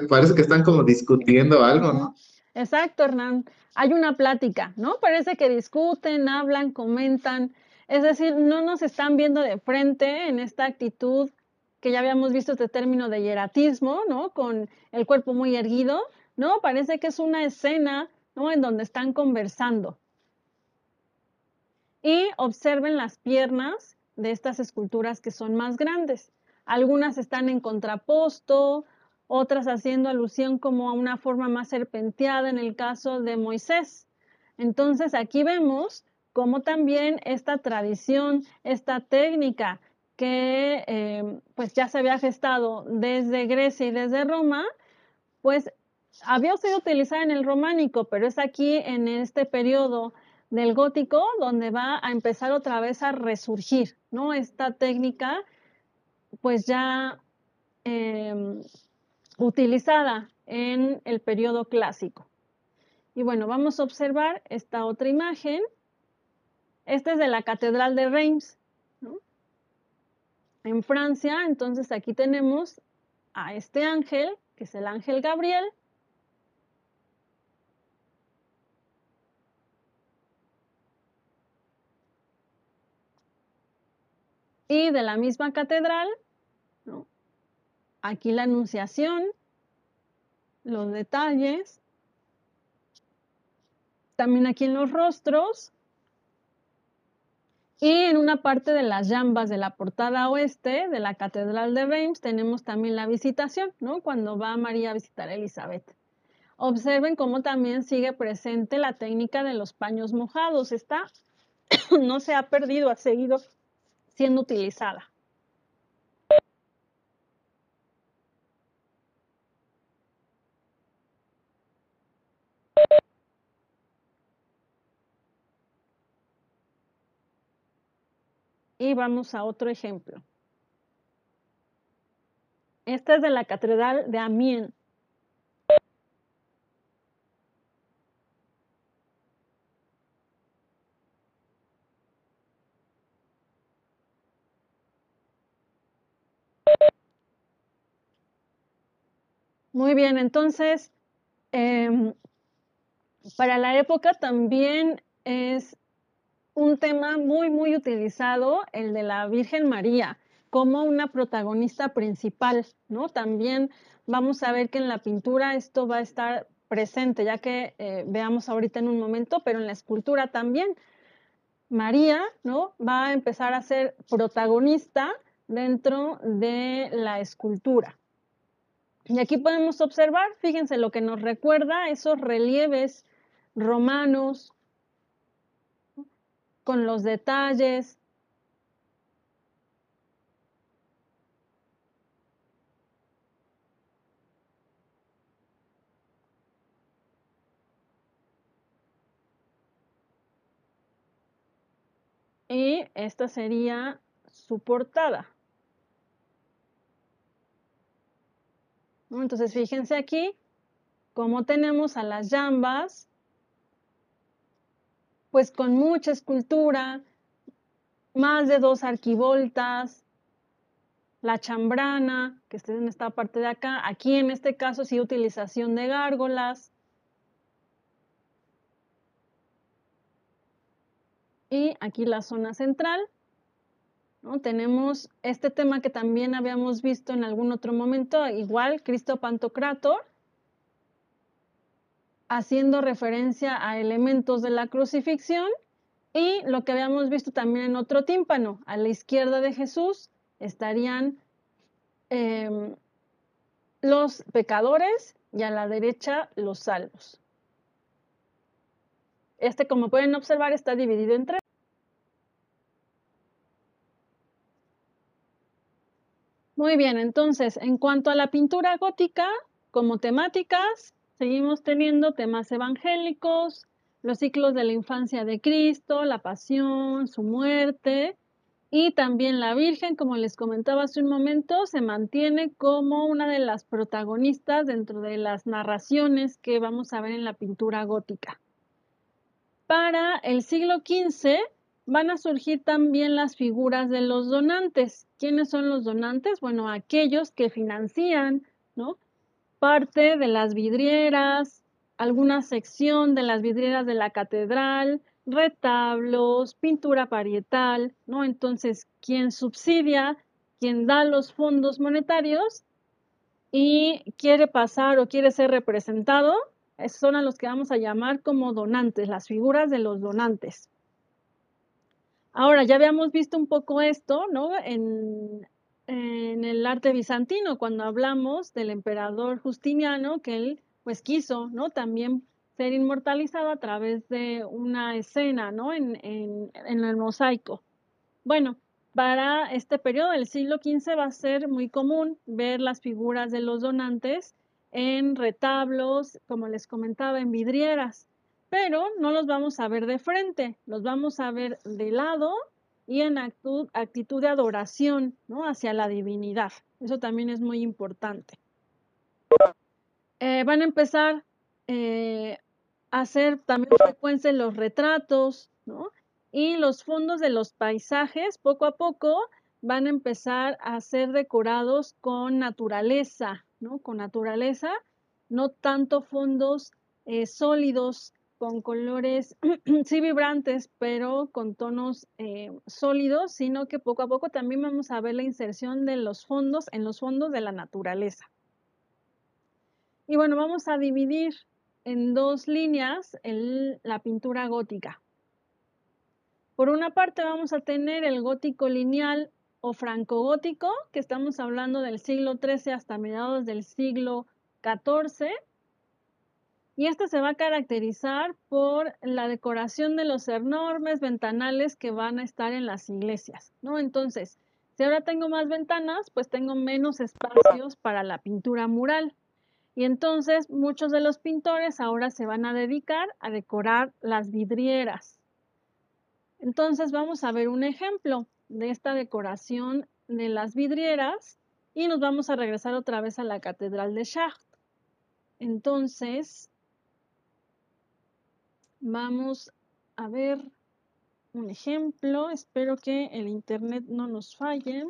Parece que están como discutiendo algo, ¿no? Exacto, Hernán. Hay una plática, ¿no? Parece que discuten, hablan, comentan. Es decir, no nos están viendo de frente en esta actitud que ya habíamos visto este término de hieratismo, ¿no? Con el cuerpo muy erguido, ¿no? Parece que es una escena, ¿no? En donde están conversando. Y observen las piernas de estas esculturas que son más grandes. Algunas están en contraposto, otras haciendo alusión como a una forma más serpenteada en el caso de Moisés. Entonces aquí vemos cómo también esta tradición, esta técnica que eh, pues ya se había gestado desde Grecia y desde Roma, pues había sido utilizada en el románico, pero es aquí en este periodo del gótico donde va a empezar otra vez a resurgir, ¿no? Esta técnica pues ya em, utilizada en el periodo clásico. Y bueno, vamos a observar esta otra imagen. Esta es de la Catedral de Reims, ¿no? en Francia. Entonces aquí tenemos a este ángel, que es el ángel Gabriel. Y de la misma catedral, aquí la anunciación, los detalles, también aquí en los rostros y en una parte de las jambas de la portada oeste de la Catedral de Reims tenemos también la visitación, ¿no? Cuando va María a visitar a Elizabeth. Observen cómo también sigue presente la técnica de los paños mojados. Está, <coughs> no se ha perdido, ha seguido siendo utilizada. Y vamos a otro ejemplo. Esta es de la Catedral de Amiens. Muy bien, entonces, em, para la época también es un tema muy, muy utilizado, el de la Virgen María, como una protagonista principal, ¿no? También vamos a ver que en la pintura esto va a estar presente, ya que eh, veamos ahorita en un momento, pero en la escultura también. María, ¿no? Va a empezar a ser protagonista dentro de la escultura. Y aquí podemos observar, fíjense, lo que nos recuerda esos relieves romanos con los detalles. Y esta sería su portada. Entonces, fíjense aquí cómo tenemos a las jambas, pues con mucha escultura, más de dos arquivoltas, la chambrana, que está en esta parte de acá, aquí en este caso sí utilización de gárgolas, y aquí la zona central. ¿No? Tenemos este tema que también habíamos visto en algún otro momento, igual Cristo Pantocrator, haciendo referencia a elementos de la crucifixión y lo que habíamos visto también en otro tímpano, a la izquierda de Jesús estarían eh, los pecadores y a la derecha los salvos. Este, como pueden observar, está dividido en tres. Muy bien, entonces, en cuanto a la pintura gótica, como temáticas, seguimos teniendo temas evangélicos, los ciclos de la infancia de Cristo, la pasión, su muerte, y también la Virgen, como les comentaba hace un momento, se mantiene como una de las protagonistas dentro de las narraciones que vamos a ver en la pintura gótica. Para el siglo XV van a surgir también las figuras de los donantes. ¿Quiénes son los donantes? Bueno, aquellos que financian ¿no? parte de las vidrieras, alguna sección de las vidrieras de la catedral, retablos, pintura parietal, ¿no? Entonces, quien subsidia, quien da los fondos monetarios y quiere pasar o quiere ser representado, son a los que vamos a llamar como donantes, las figuras de los donantes. Ahora, ya habíamos visto un poco esto, ¿no? En, el arte bizantino, cuando hablamos del emperador Justiniano, que él pues quiso, ¿no? También ser inmortalizado a través de una escena, ¿no? En, el mosaico. Bueno, para este periodo del siglo XV va a ser muy común ver las figuras de los donantes en retablos, como les comentaba, en vidrieras, pero no los vamos a ver de frente, los vamos a ver de lado y en actitud, de adoración, ¿no? Hacia la divinidad. Eso también es muy importante. Eh, van a empezar eh, a hacer también frecuencia los retratos, ¿no? Y los fondos de los paisajes, poco a poco, van a empezar a ser decorados con naturaleza, ¿no? Con naturaleza, no tanto fondos eh, sólidos con colores <clears throat> sí vibrantes, pero con tonos eh, sólidos, sino que poco a poco también vamos a ver la inserción de los fondos en los fondos de la naturaleza. Y bueno, vamos a dividir en dos líneas la pintura gótica. Por una parte vamos a tener el gótico lineal o francogótico, que estamos hablando del siglo XIII hasta mediados del siglo XIV. Y este se va a caracterizar por la decoración de los enormes ventanales que van a estar en las iglesias, ¿no? Entonces, si ahora tengo más ventanas, pues tengo menos espacios para la pintura mural. Y entonces muchos de los pintores ahora se van a dedicar a decorar las vidrieras. Entonces vamos a ver un ejemplo de esta decoración de las vidrieras y nos vamos a regresar otra vez a la Catedral de Chartres. Entonces, vamos a ver un ejemplo. Espero que el internet no nos falle.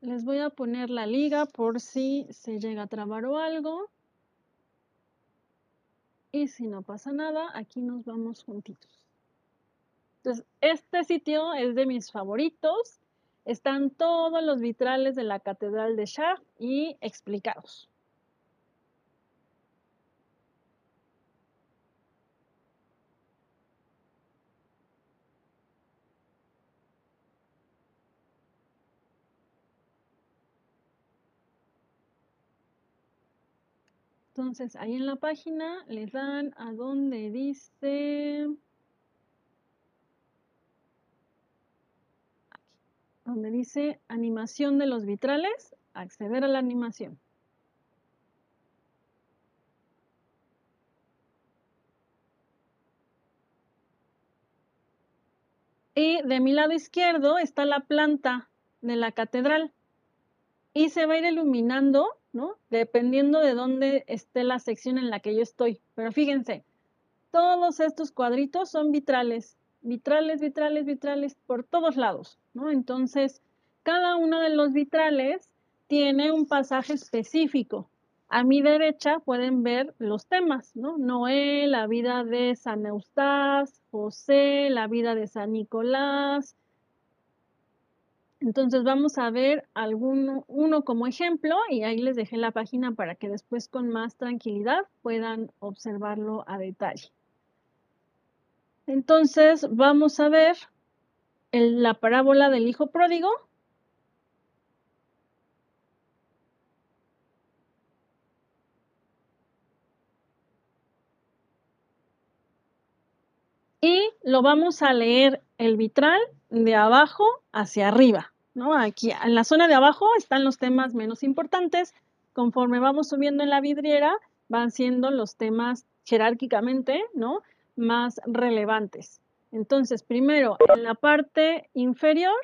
Les voy a poner la liga por si se llega a trabar o algo. Y si no pasa nada, aquí nos vamos juntitos. Entonces, este sitio es de mis favoritos. Están todos los vitrales de la Catedral de Chartres y explicados. Entonces, ahí en la página les dan a donde dice... Donde dice animación de los vitrales, acceder a la animación. Y de mi lado izquierdo está la planta de la catedral y se va a ir iluminando ¿no? Dependiendo de dónde esté la sección en la que yo estoy. Pero fíjense, todos estos cuadritos son vitrales, vitrales, vitrales, vitrales por todos lados. Entonces, cada uno de los vitrales tiene un pasaje específico. A mi derecha pueden ver los temas, ¿no? Noé, la vida de San Eustas, José, la vida de San Nicolás. Entonces vamos a ver alguno, uno como ejemplo y ahí les dejé la página para que después con más tranquilidad puedan observarlo a detalle. Entonces vamos a ver el, la parábola del hijo pródigo y lo vamos a leer el vitral de abajo hacia arriba, ¿no? Aquí en la zona de abajo están los temas menos importantes. Conforme vamos subiendo en la vidriera, van siendo los temas jerárquicamente, ¿no? Más relevantes. Entonces, primero, en la parte inferior,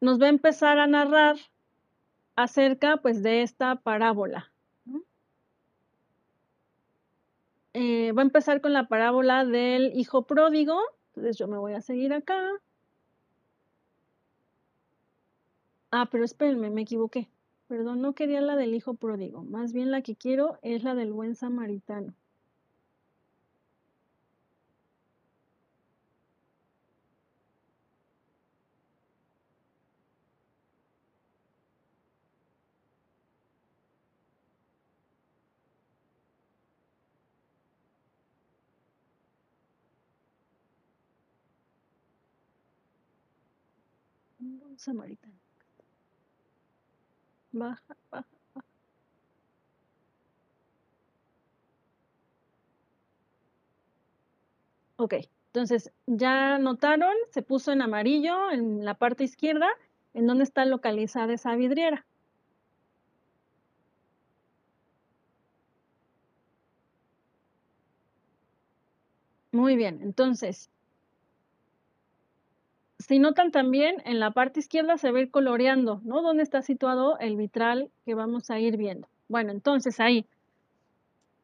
nos va a empezar a narrar acerca, pues, de esta parábola, eh, va a empezar con la parábola del hijo pródigo. Entonces yo me voy a seguir acá. Ah, pero espérenme, me equivoqué. Perdón, no quería la del hijo pródigo. Más bien la que quiero es la del buen samaritano. Un. Baja, baja, baja. Ok, entonces ya notaron, se puso en amarillo en la parte izquierda, en donde está localizada esa vidriera. Muy bien, entonces, si notan también, en la parte izquierda se va a ir coloreando, ¿no? ¿Dónde está situado el vitral que vamos a ir viendo? Bueno, entonces ahí.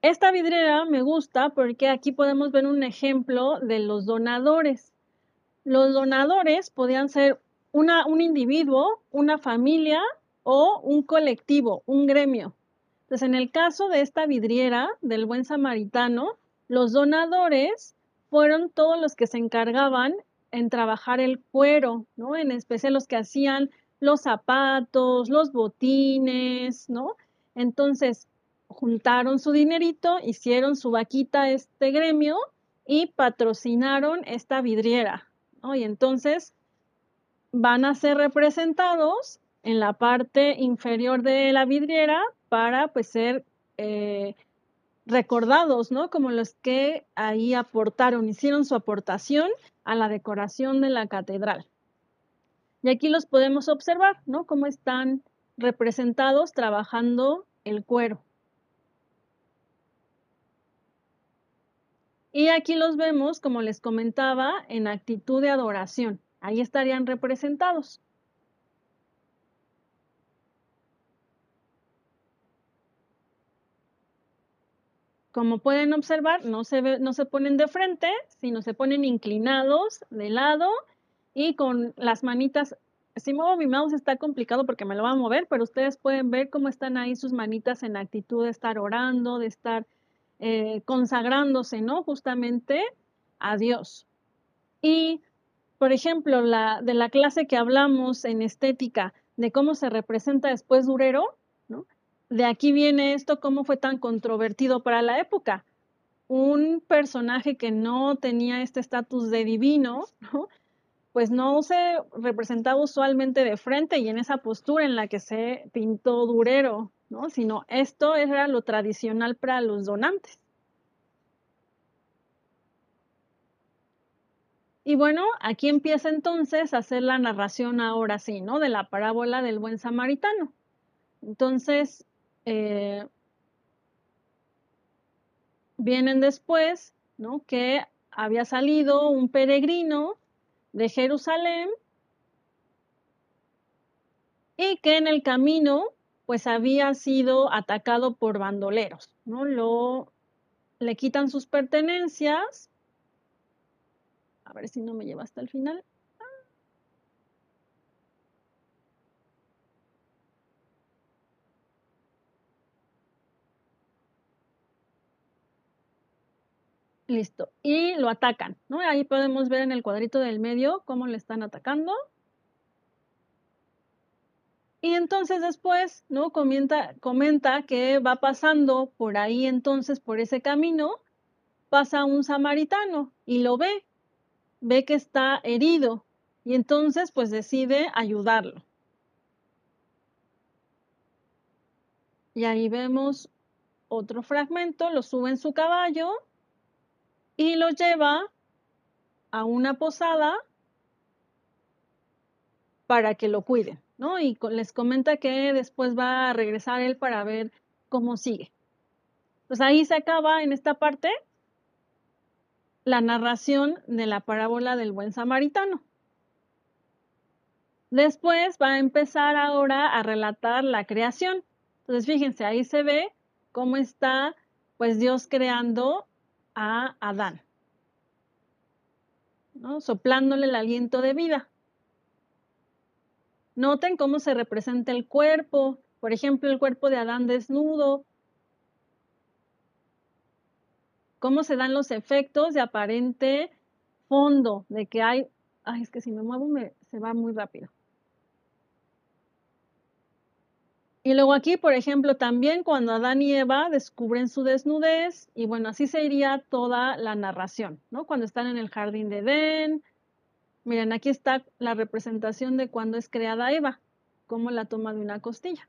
Esta vidriera me gusta porque aquí podemos ver un ejemplo de los donadores. Los donadores podían ser un individuo, una familia o un colectivo, un gremio. Entonces, en el caso de esta vidriera del buen samaritano, los donadores fueron todos los que se encargaban en trabajar el cuero, ¿no? En especial los que hacían los zapatos, los botines, ¿no? Entonces, juntaron su dinerito, hicieron su vaquita este gremio y patrocinaron esta vidriera, ¿no? Y entonces van a ser representados en la parte inferior de la vidriera para pues ser eh, recordados, ¿no? Como los que ahí aportaron, hicieron su aportación a la decoración de la catedral. Y aquí los podemos observar, ¿no? Cómo están representados trabajando el cuero. Y aquí los vemos, como les comentaba, en actitud de adoración. Ahí estarían representados. Como pueden observar, no se, no se ponen de frente, sino se ponen inclinados de lado y con las manitas. Si muevo mi mouse está complicado porque me lo va a mover, pero ustedes pueden ver cómo están ahí sus manitas en actitud de estar orando, de estar eh, consagrándose, ¿no? Justamente a Dios. Y, por ejemplo, la, de la clase que hablamos en estética, de cómo se representa después Durero. De aquí viene esto, cómo fue tan controvertido para la época. Un personaje que no tenía este estatus de divino, ¿no? pues no se representaba usualmente de frente y en esa postura en la que se pintó durero, ¿no? sino esto era lo tradicional para los donantes. Y bueno, aquí empieza entonces a hacer la narración ahora sí, ¿no? De la parábola del buen samaritano. Entonces, eh, vienen después, ¿no? Que había salido un peregrino de Jerusalén y que en el camino pues había sido atacado por bandoleros, ¿no? Lo, le quitan sus pertenencias. A ver si no me lleva hasta el final. Listo. Y lo atacan, ¿no? Ahí podemos ver en el cuadrito del medio cómo le están atacando. Y entonces después, ¿no? Comenta, comenta que va pasando por ahí entonces, por ese camino, pasa un samaritano y lo ve, ve que está herido y entonces pues decide ayudarlo. Y ahí vemos otro fragmento, lo sube en su caballo y lo lleva a una posada para que lo cuiden, ¿no? Y les comenta que después va a regresar él para ver cómo sigue. Pues ahí se acaba en esta parte la narración de la parábola del buen samaritano. Después va a empezar ahora a relatar la creación. Entonces, fíjense, ahí se ve cómo está pues Dios creando a Adán, ¿no? soplándole el aliento de vida. Noten cómo se representa el cuerpo, por ejemplo, el cuerpo de Adán desnudo, cómo se dan los efectos de aparente fondo, de que hay, ay, es que si me muevo me, se va muy rápido. Y luego aquí, por ejemplo, también cuando Adán y Eva descubren su desnudez, y bueno, así se iría toda la narración, ¿no? Cuando están en el jardín de Edén. Miren, aquí está la representación de cuando es creada Eva, como la toma de una costilla.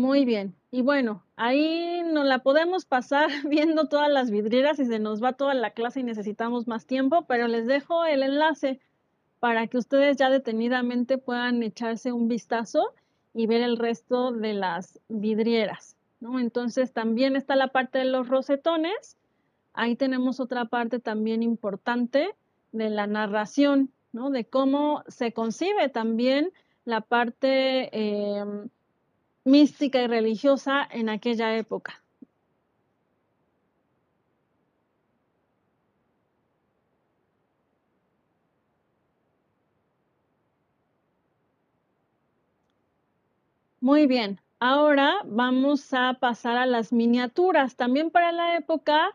Muy bien. Y bueno, ahí nos la podemos pasar <laughs> viendo todas las vidrieras y se nos va toda la clase y necesitamos más tiempo, pero les dejo el enlace para que ustedes ya detenidamente puedan echarse un vistazo y ver el resto de las vidrieras. ¿no? Entonces también está la parte de los rosetones. Ahí tenemos otra parte también importante de la narración, ¿no? de cómo se concibe también la parte em, mística y religiosa en aquella época. Muy bien, ahora vamos a pasar a las miniaturas. También para la época,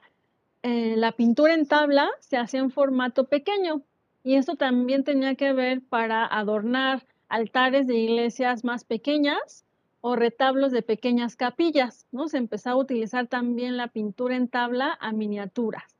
eh, la pintura en tabla se hacía en formato pequeño y esto también tenía que ver para adornar altares de iglesias más pequeñas o retablos de pequeñas capillas, ¿no? Se empezó a utilizar también la pintura en tabla a miniaturas.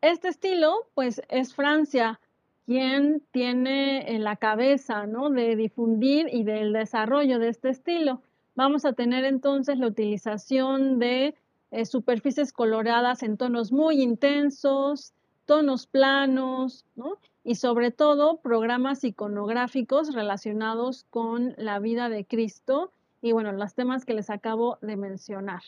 Este estilo, pues, es Francia quien tiene en la cabeza, ¿no? De difundir y del desarrollo de este estilo. Vamos a tener entonces la utilización de eh, superficies coloradas en tonos muy intensos, tonos planos, ¿no? Y sobre todo programas iconográficos relacionados con la vida de Cristo y bueno, los temas que les acabo de mencionar.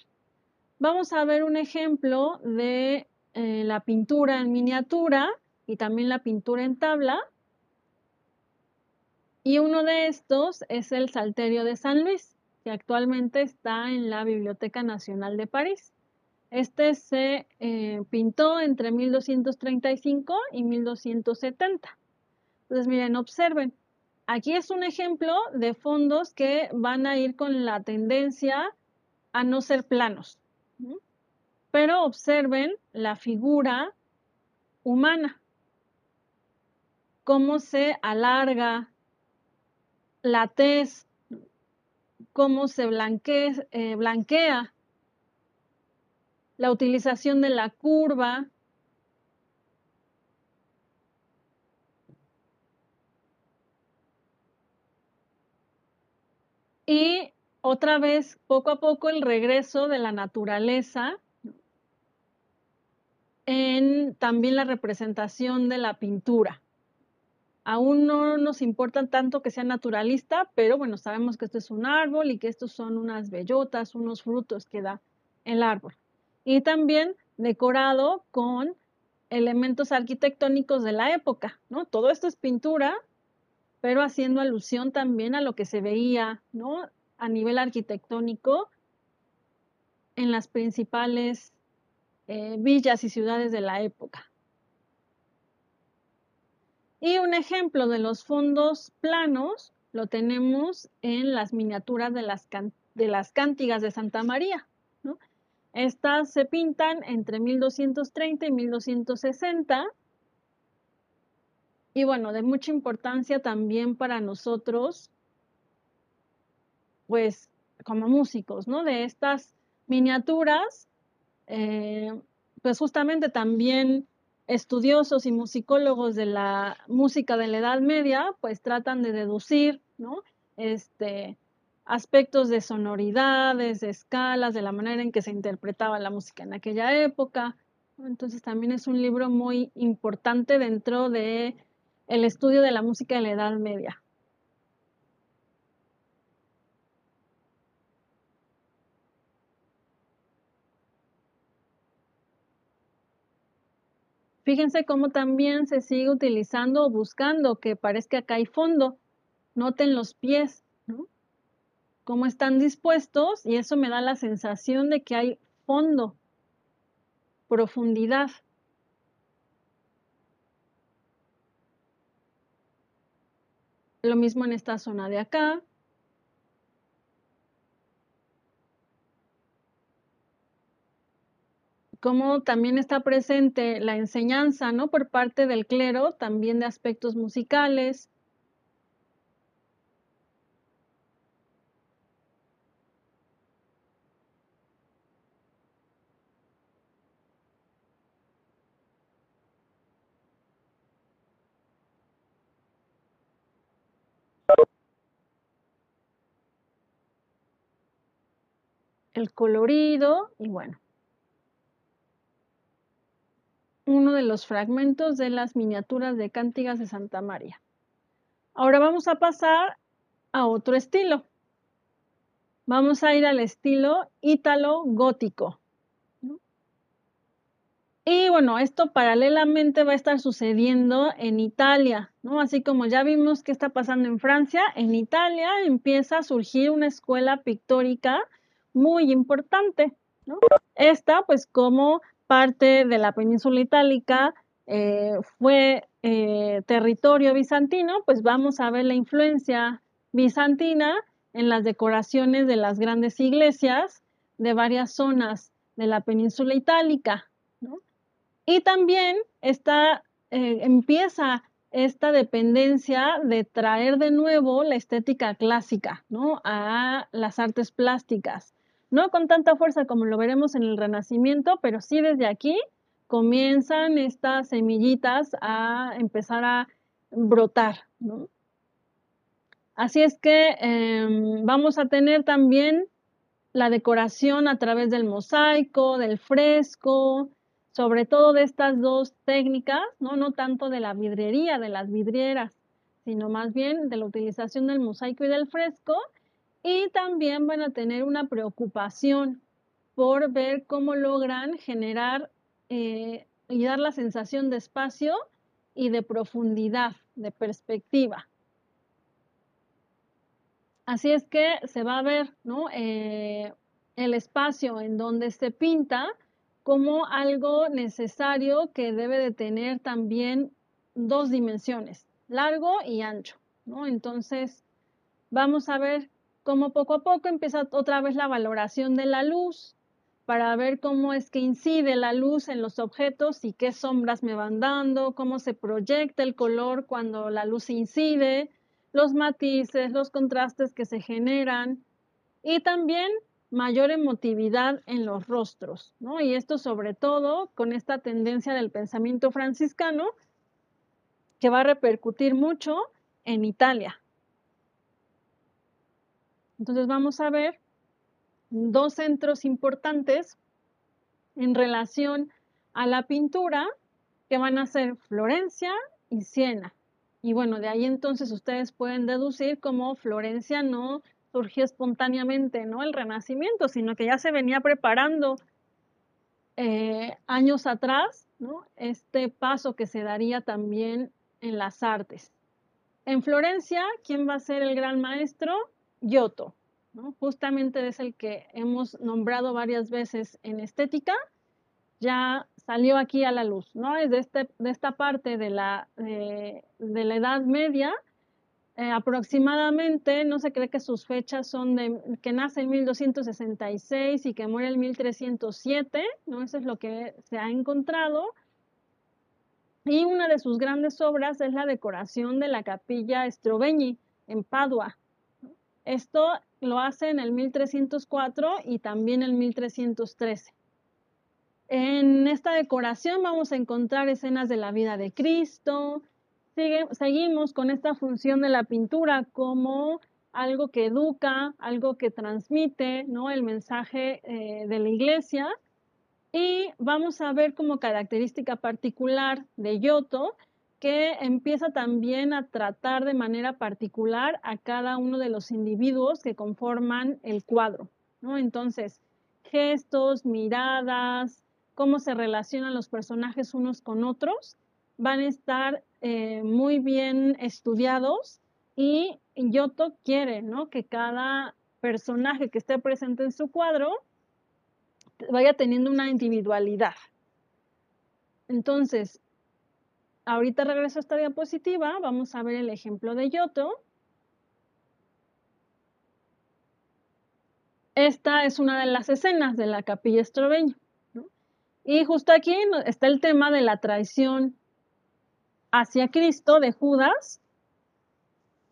Vamos a ver un ejemplo de eh, la pintura en miniatura y también la pintura en tabla. Y uno de estos es el Salterio de San Luis, que actualmente está en la Biblioteca Nacional de París. Este se eh, pintó entre 1235 y 1270. Entonces, miren, observen, Aquí es un ejemplo de fondos que van a ir con la tendencia a no ser planos. Pero observen la figura humana, cómo se alarga la tez, cómo se blanquea, eh, blanquea la utilización de la curva, Y otra vez, poco a poco, el regreso de la naturaleza en también la representación de la pintura. Aún no nos importa tanto que sea naturalista, pero bueno, sabemos que esto es un árbol y que estos son unas bellotas, unos frutos que da el árbol. Y también decorado con elementos arquitectónicos de la época, ¿no? Todo esto es pintura, pero haciendo alusión también a lo que se veía, ¿no? A nivel arquitectónico en las principales eh, villas y ciudades de la época. Y un ejemplo de los fondos planos lo tenemos en las miniaturas de las, de las cántigas de Santa María. ¿no? Estas se pintan entre 1230 y 1260. Y bueno, de mucha importancia también para nosotros, pues como músicos, ¿no? De estas miniaturas, eh, pues justamente también estudiosos y musicólogos de la música de la Edad Media, pues tratan de deducir, ¿no? Este, aspectos de sonoridades, de escalas, de la manera en que se interpretaba la música en aquella época. Entonces también es un libro muy importante dentro de el estudio de la música de la Edad Media. Fíjense cómo también se sigue utilizando o buscando que parezca que hay fondo. Noten los pies, ¿no? Cómo están dispuestos y eso me da la sensación de que hay fondo, profundidad. Lo mismo en esta zona de acá. cómo también está presente la enseñanza, ¿no? Por parte del clero, también de aspectos musicales. El colorido y bueno, uno de los fragmentos de las miniaturas de Cántigas de Santa María. Ahora vamos a pasar a otro estilo. Vamos a ir al estilo ítalo-gótico. Y bueno, esto paralelamente va a estar sucediendo en Italia, ¿no? Así como ya vimos qué está pasando en Francia, en Italia empieza a surgir una escuela pictórica muy importante. Esta, pues como parte de la península itálica eh, fue eh, territorio bizantino, pues vamos a ver la influencia bizantina en las decoraciones de las grandes iglesias de varias zonas de la península itálica. Y también está, eh, empieza esta dependencia de traer de nuevo la estética clásica a las artes plásticas no con tanta fuerza como lo veremos en el Renacimiento, pero sí desde aquí comienzan estas semillitas a empezar a brotar. Así es que em, vamos a tener también la decoración a través del mosaico, del fresco, sobre todo de estas dos técnicas, ¿no? no tanto de la vidriería, de las vidrieras, sino más bien de la utilización del mosaico y del fresco y también van a tener una preocupación por ver cómo logran generar eh, y dar la sensación de espacio y de profundidad, de perspectiva. Así es que se va a ver eh, el espacio en donde se pinta como algo necesario que debe de tener también dos dimensiones, largo y ancho. ¿no? Entonces, vamos a ver como poco a poco empieza otra vez la valoración de la luz para ver cómo es que incide la luz en los objetos y qué sombras me van dando, cómo se proyecta el color cuando la luz incide, los matices, los contrastes que se generan y también mayor emotividad en los rostros, ¿no? Y esto sobre todo con esta tendencia del pensamiento franciscano que va a repercutir mucho en Italia, entonces vamos a ver dos centros importantes en relación a la pintura que van a ser Florencia y Siena. Y bueno, de ahí entonces ustedes pueden deducir cómo Florencia no surgió espontáneamente, ¿no? El Renacimiento, sino que ya se venía preparando eh, años atrás, ¿no? Este paso que se daría también en las artes. En Florencia, ¿quién va a ser el gran maestro? Giotto. Justamente es el que hemos nombrado varias veces en estética, ya salió aquí a la luz, ¿no? Es de, este, esta parte de la, de la Edad Media, eh, aproximadamente, no se cree que sus fechas son de que nace en 1266 y que muere en 1307, ¿no? Eso es lo que se ha encontrado. Y una de sus grandes obras es la decoración de la capilla Stroveñi en Padua. Esto lo hace en el 1304 y también en 1313. En esta decoración vamos a encontrar escenas de la vida de Cristo, seguimos con esta función de la pintura como algo que educa, algo que transmite ¿no? el mensaje eh, de la iglesia. Y vamos a ver como característica particular de Giotto que empieza también a tratar de manera particular a cada uno de los individuos que conforman el cuadro. ¿no? Entonces, gestos, miradas, cómo se relacionan los personajes unos con otros, van a estar eh, muy bien estudiados y Giotto quiere ¿no? que cada personaje que esté presente en su cuadro vaya teniendo una individualidad. Entonces, ahorita regreso a esta diapositiva, vamos a ver el ejemplo de Giotto. Esta es una de las escenas de la capilla estroveña. Y justo aquí está el tema de la traición hacia Cristo de Judas.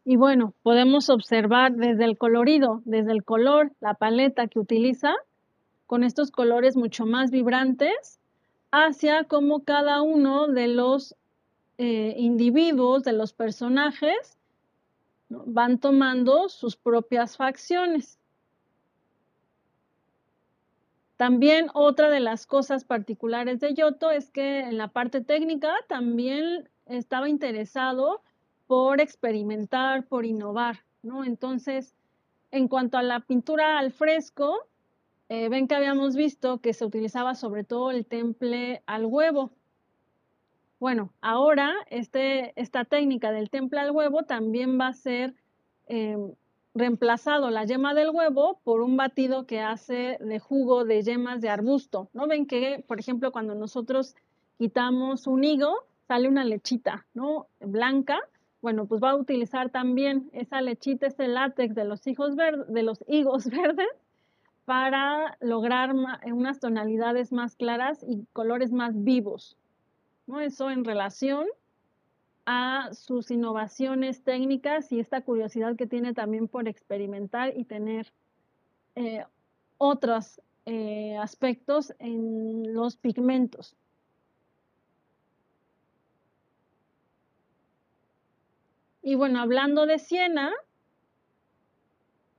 Y bueno, podemos observar desde el colorido, desde el color, la paleta que utiliza, con estos colores mucho más vibrantes, hacia cómo cada uno de los eh, individuos, de los personajes, van tomando sus propias facciones. También otra de las cosas particulares de Giotto es que en la parte técnica también estaba interesado por experimentar, por innovar, ¿no? Entonces, en cuanto a la pintura al fresco, eh, ven que habíamos visto que se utilizaba sobre todo el temple al huevo. Bueno, ahora este, esta técnica del temple al huevo también va a ser em, reemplazado la yema del huevo por un batido que hace de jugo de yemas de arbusto. ¿No ven que, por ejemplo, cuando nosotros quitamos un higo, sale una lechita, ¿no? Blanca. Bueno, pues va a utilizar también esa lechita, ese látex de los, higos de los higos <laughs> verdes para lograr unas tonalidades más claras y colores más vivos. ¿No? Eso en relación a sus innovaciones técnicas y esta curiosidad que tiene también por experimentar y tener eh, otros eh, aspectos en los pigmentos. Y bueno, hablando de Siena,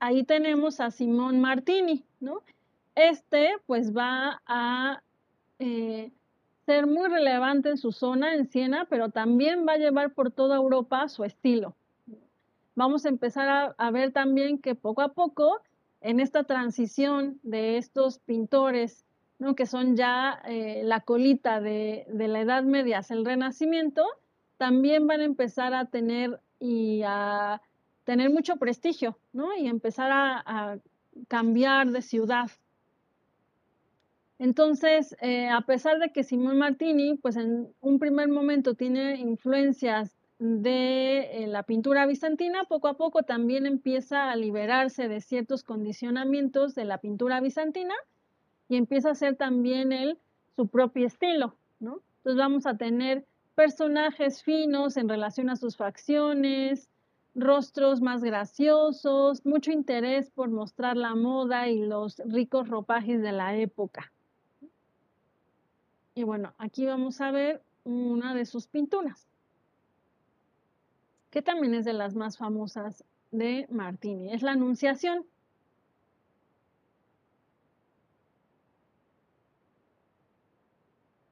ahí tenemos a Simón Martini, ¿no? Este pues va a eh, ser muy relevante en su zona, en Siena, pero también va a llevar por toda Europa su estilo. Vamos a empezar a, ver también que poco a poco, en esta transición de estos pintores, ¿no? que son ya eh, la colita de, la Edad Media hacia el Renacimiento, también van a empezar a tener y a tener mucho prestigio, ¿no? Y empezar a, cambiar de ciudad. Entonces, eh, a pesar de que Simón Martini, pues en un primer momento tiene influencias de eh, la pintura bizantina, poco a poco también empieza a liberarse de ciertos condicionamientos de la pintura bizantina y empieza a hacer también él su propio estilo, ¿no? Entonces vamos a tener personajes finos en relación a sus facciones, rostros más graciosos, mucho interés por mostrar la moda y los ricos ropajes de la época. Y bueno, aquí vamos a ver una de sus pinturas, que también es de las más famosas de Martini. Es la Anunciación.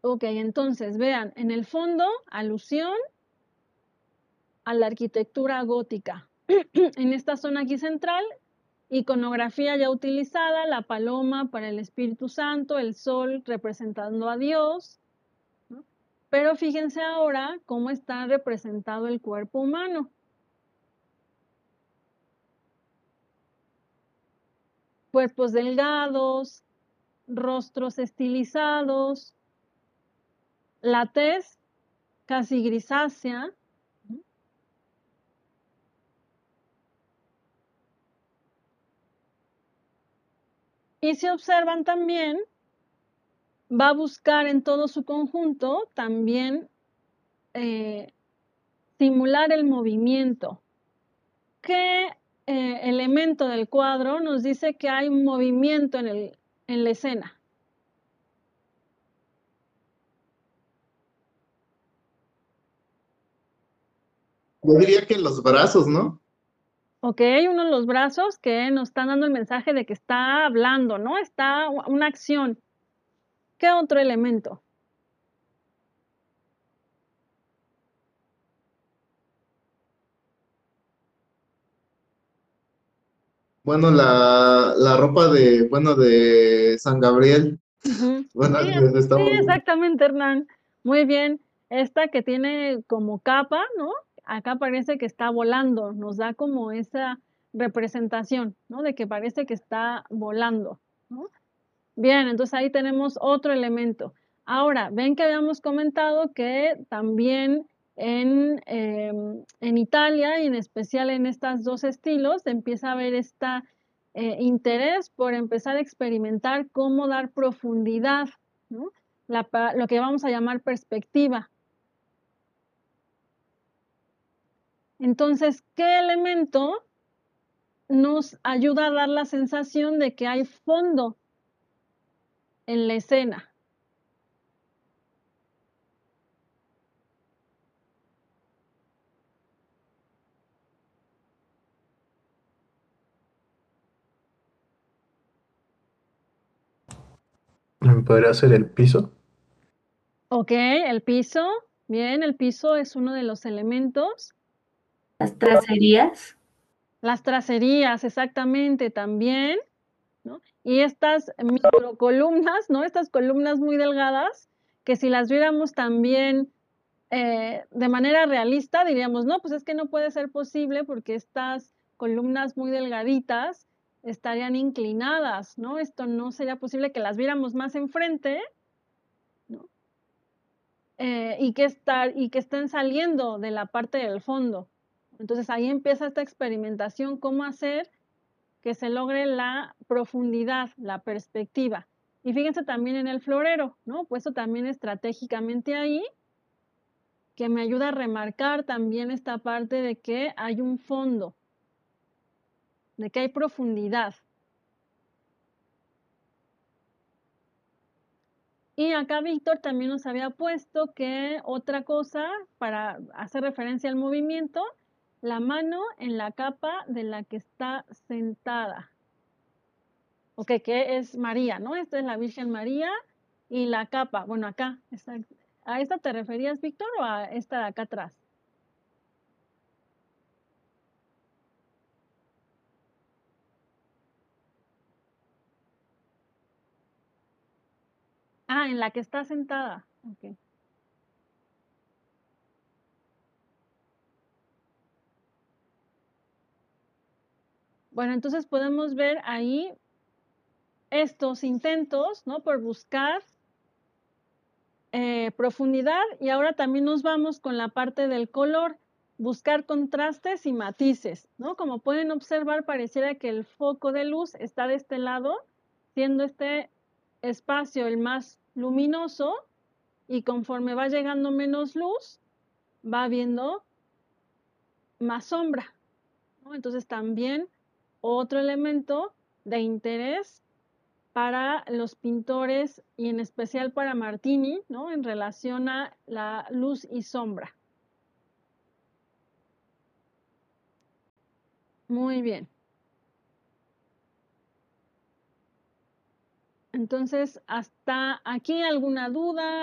Ok, entonces vean, en el fondo, alusión a la arquitectura gótica. <clears throat> en esta zona aquí central, iconografía ya utilizada, la paloma para el Espíritu Santo, el sol representando a Dios. Pero fíjense ahora cómo está representado el cuerpo humano. Cuerpos delgados, rostros estilizados, la tez casi grisácea. Y si observan también, va a buscar en todo su conjunto también eh, simular el movimiento. ¿Qué eh, elemento del cuadro nos dice que hay un movimiento en, el, en la escena? Yo diría que los brazos, ¿no? Ok, uno de los brazos que nos están dando el mensaje de que está hablando, ¿no? Está una acción. ¿Qué otro elemento? Bueno, la, la ropa de, bueno, de San Gabriel. <laughs> Bueno, Sí, exactamente, Hernán. Muy bien. Esta que tiene como capa, ¿no? Acá parece que está volando, nos da como esa representación, ¿no? De que parece que está volando. Bien, entonces ahí tenemos otro elemento. Ahora, ven que habíamos comentado que también en, em, en Italia y en especial en estos dos estilos empieza a haber este interés por empezar a experimentar cómo dar profundidad, ¿no? Lo que vamos a llamar perspectiva. Entonces, ¿qué elemento nos ayuda a dar la sensación de que hay fondo en la escena? ¿Podría ser el piso? Ok, el piso. Bien, el piso es uno de los elementos. Las tracerías. Las tracerías, exactamente, también. ¿no? Y estas microcolumnas, ¿no? Estas columnas muy delgadas, que si las viéramos también eh, de manera realista, diríamos, no, pues es que no puede ser posible porque estas columnas muy delgaditas estarían inclinadas, ¿no? Esto no sería posible que las viéramos más enfrente, ¿no? Eh, y, que y que estén saliendo de la parte del fondo. Entonces ahí empieza esta experimentación, cómo hacer que se logre la profundidad, la perspectiva. Y fíjense también en el florero, ¿no? Puesto también estratégicamente ahí, que me ayuda a remarcar también esta parte de que hay un fondo, de que hay profundidad. Y acá Víctor también nos había puesto que otra cosa para hacer referencia al movimiento, la mano en la capa de la que está sentada. Ok, que es María, ¿no? Esta es la Virgen María y la capa, bueno, acá, esta- ¿a esta te referías, Víctor, o a esta de acá atrás? Ah, en la que está sentada. Ok. Bueno, entonces podemos ver ahí estos intentos, ¿no? Por buscar eh, profundidad y ahora también nos vamos con la parte del color, buscar contrastes y matices, ¿no? Como pueden observar, pareciera que el foco de luz está de este lado, siendo este espacio el más luminoso y conforme va llegando menos luz, va habiendo más sombra, ¿no? Entonces también otro elemento de interés para los pintores y en especial para Martini, ¿no? En relación a la luz y sombra. Muy bien. Entonces, hasta aquí alguna duda.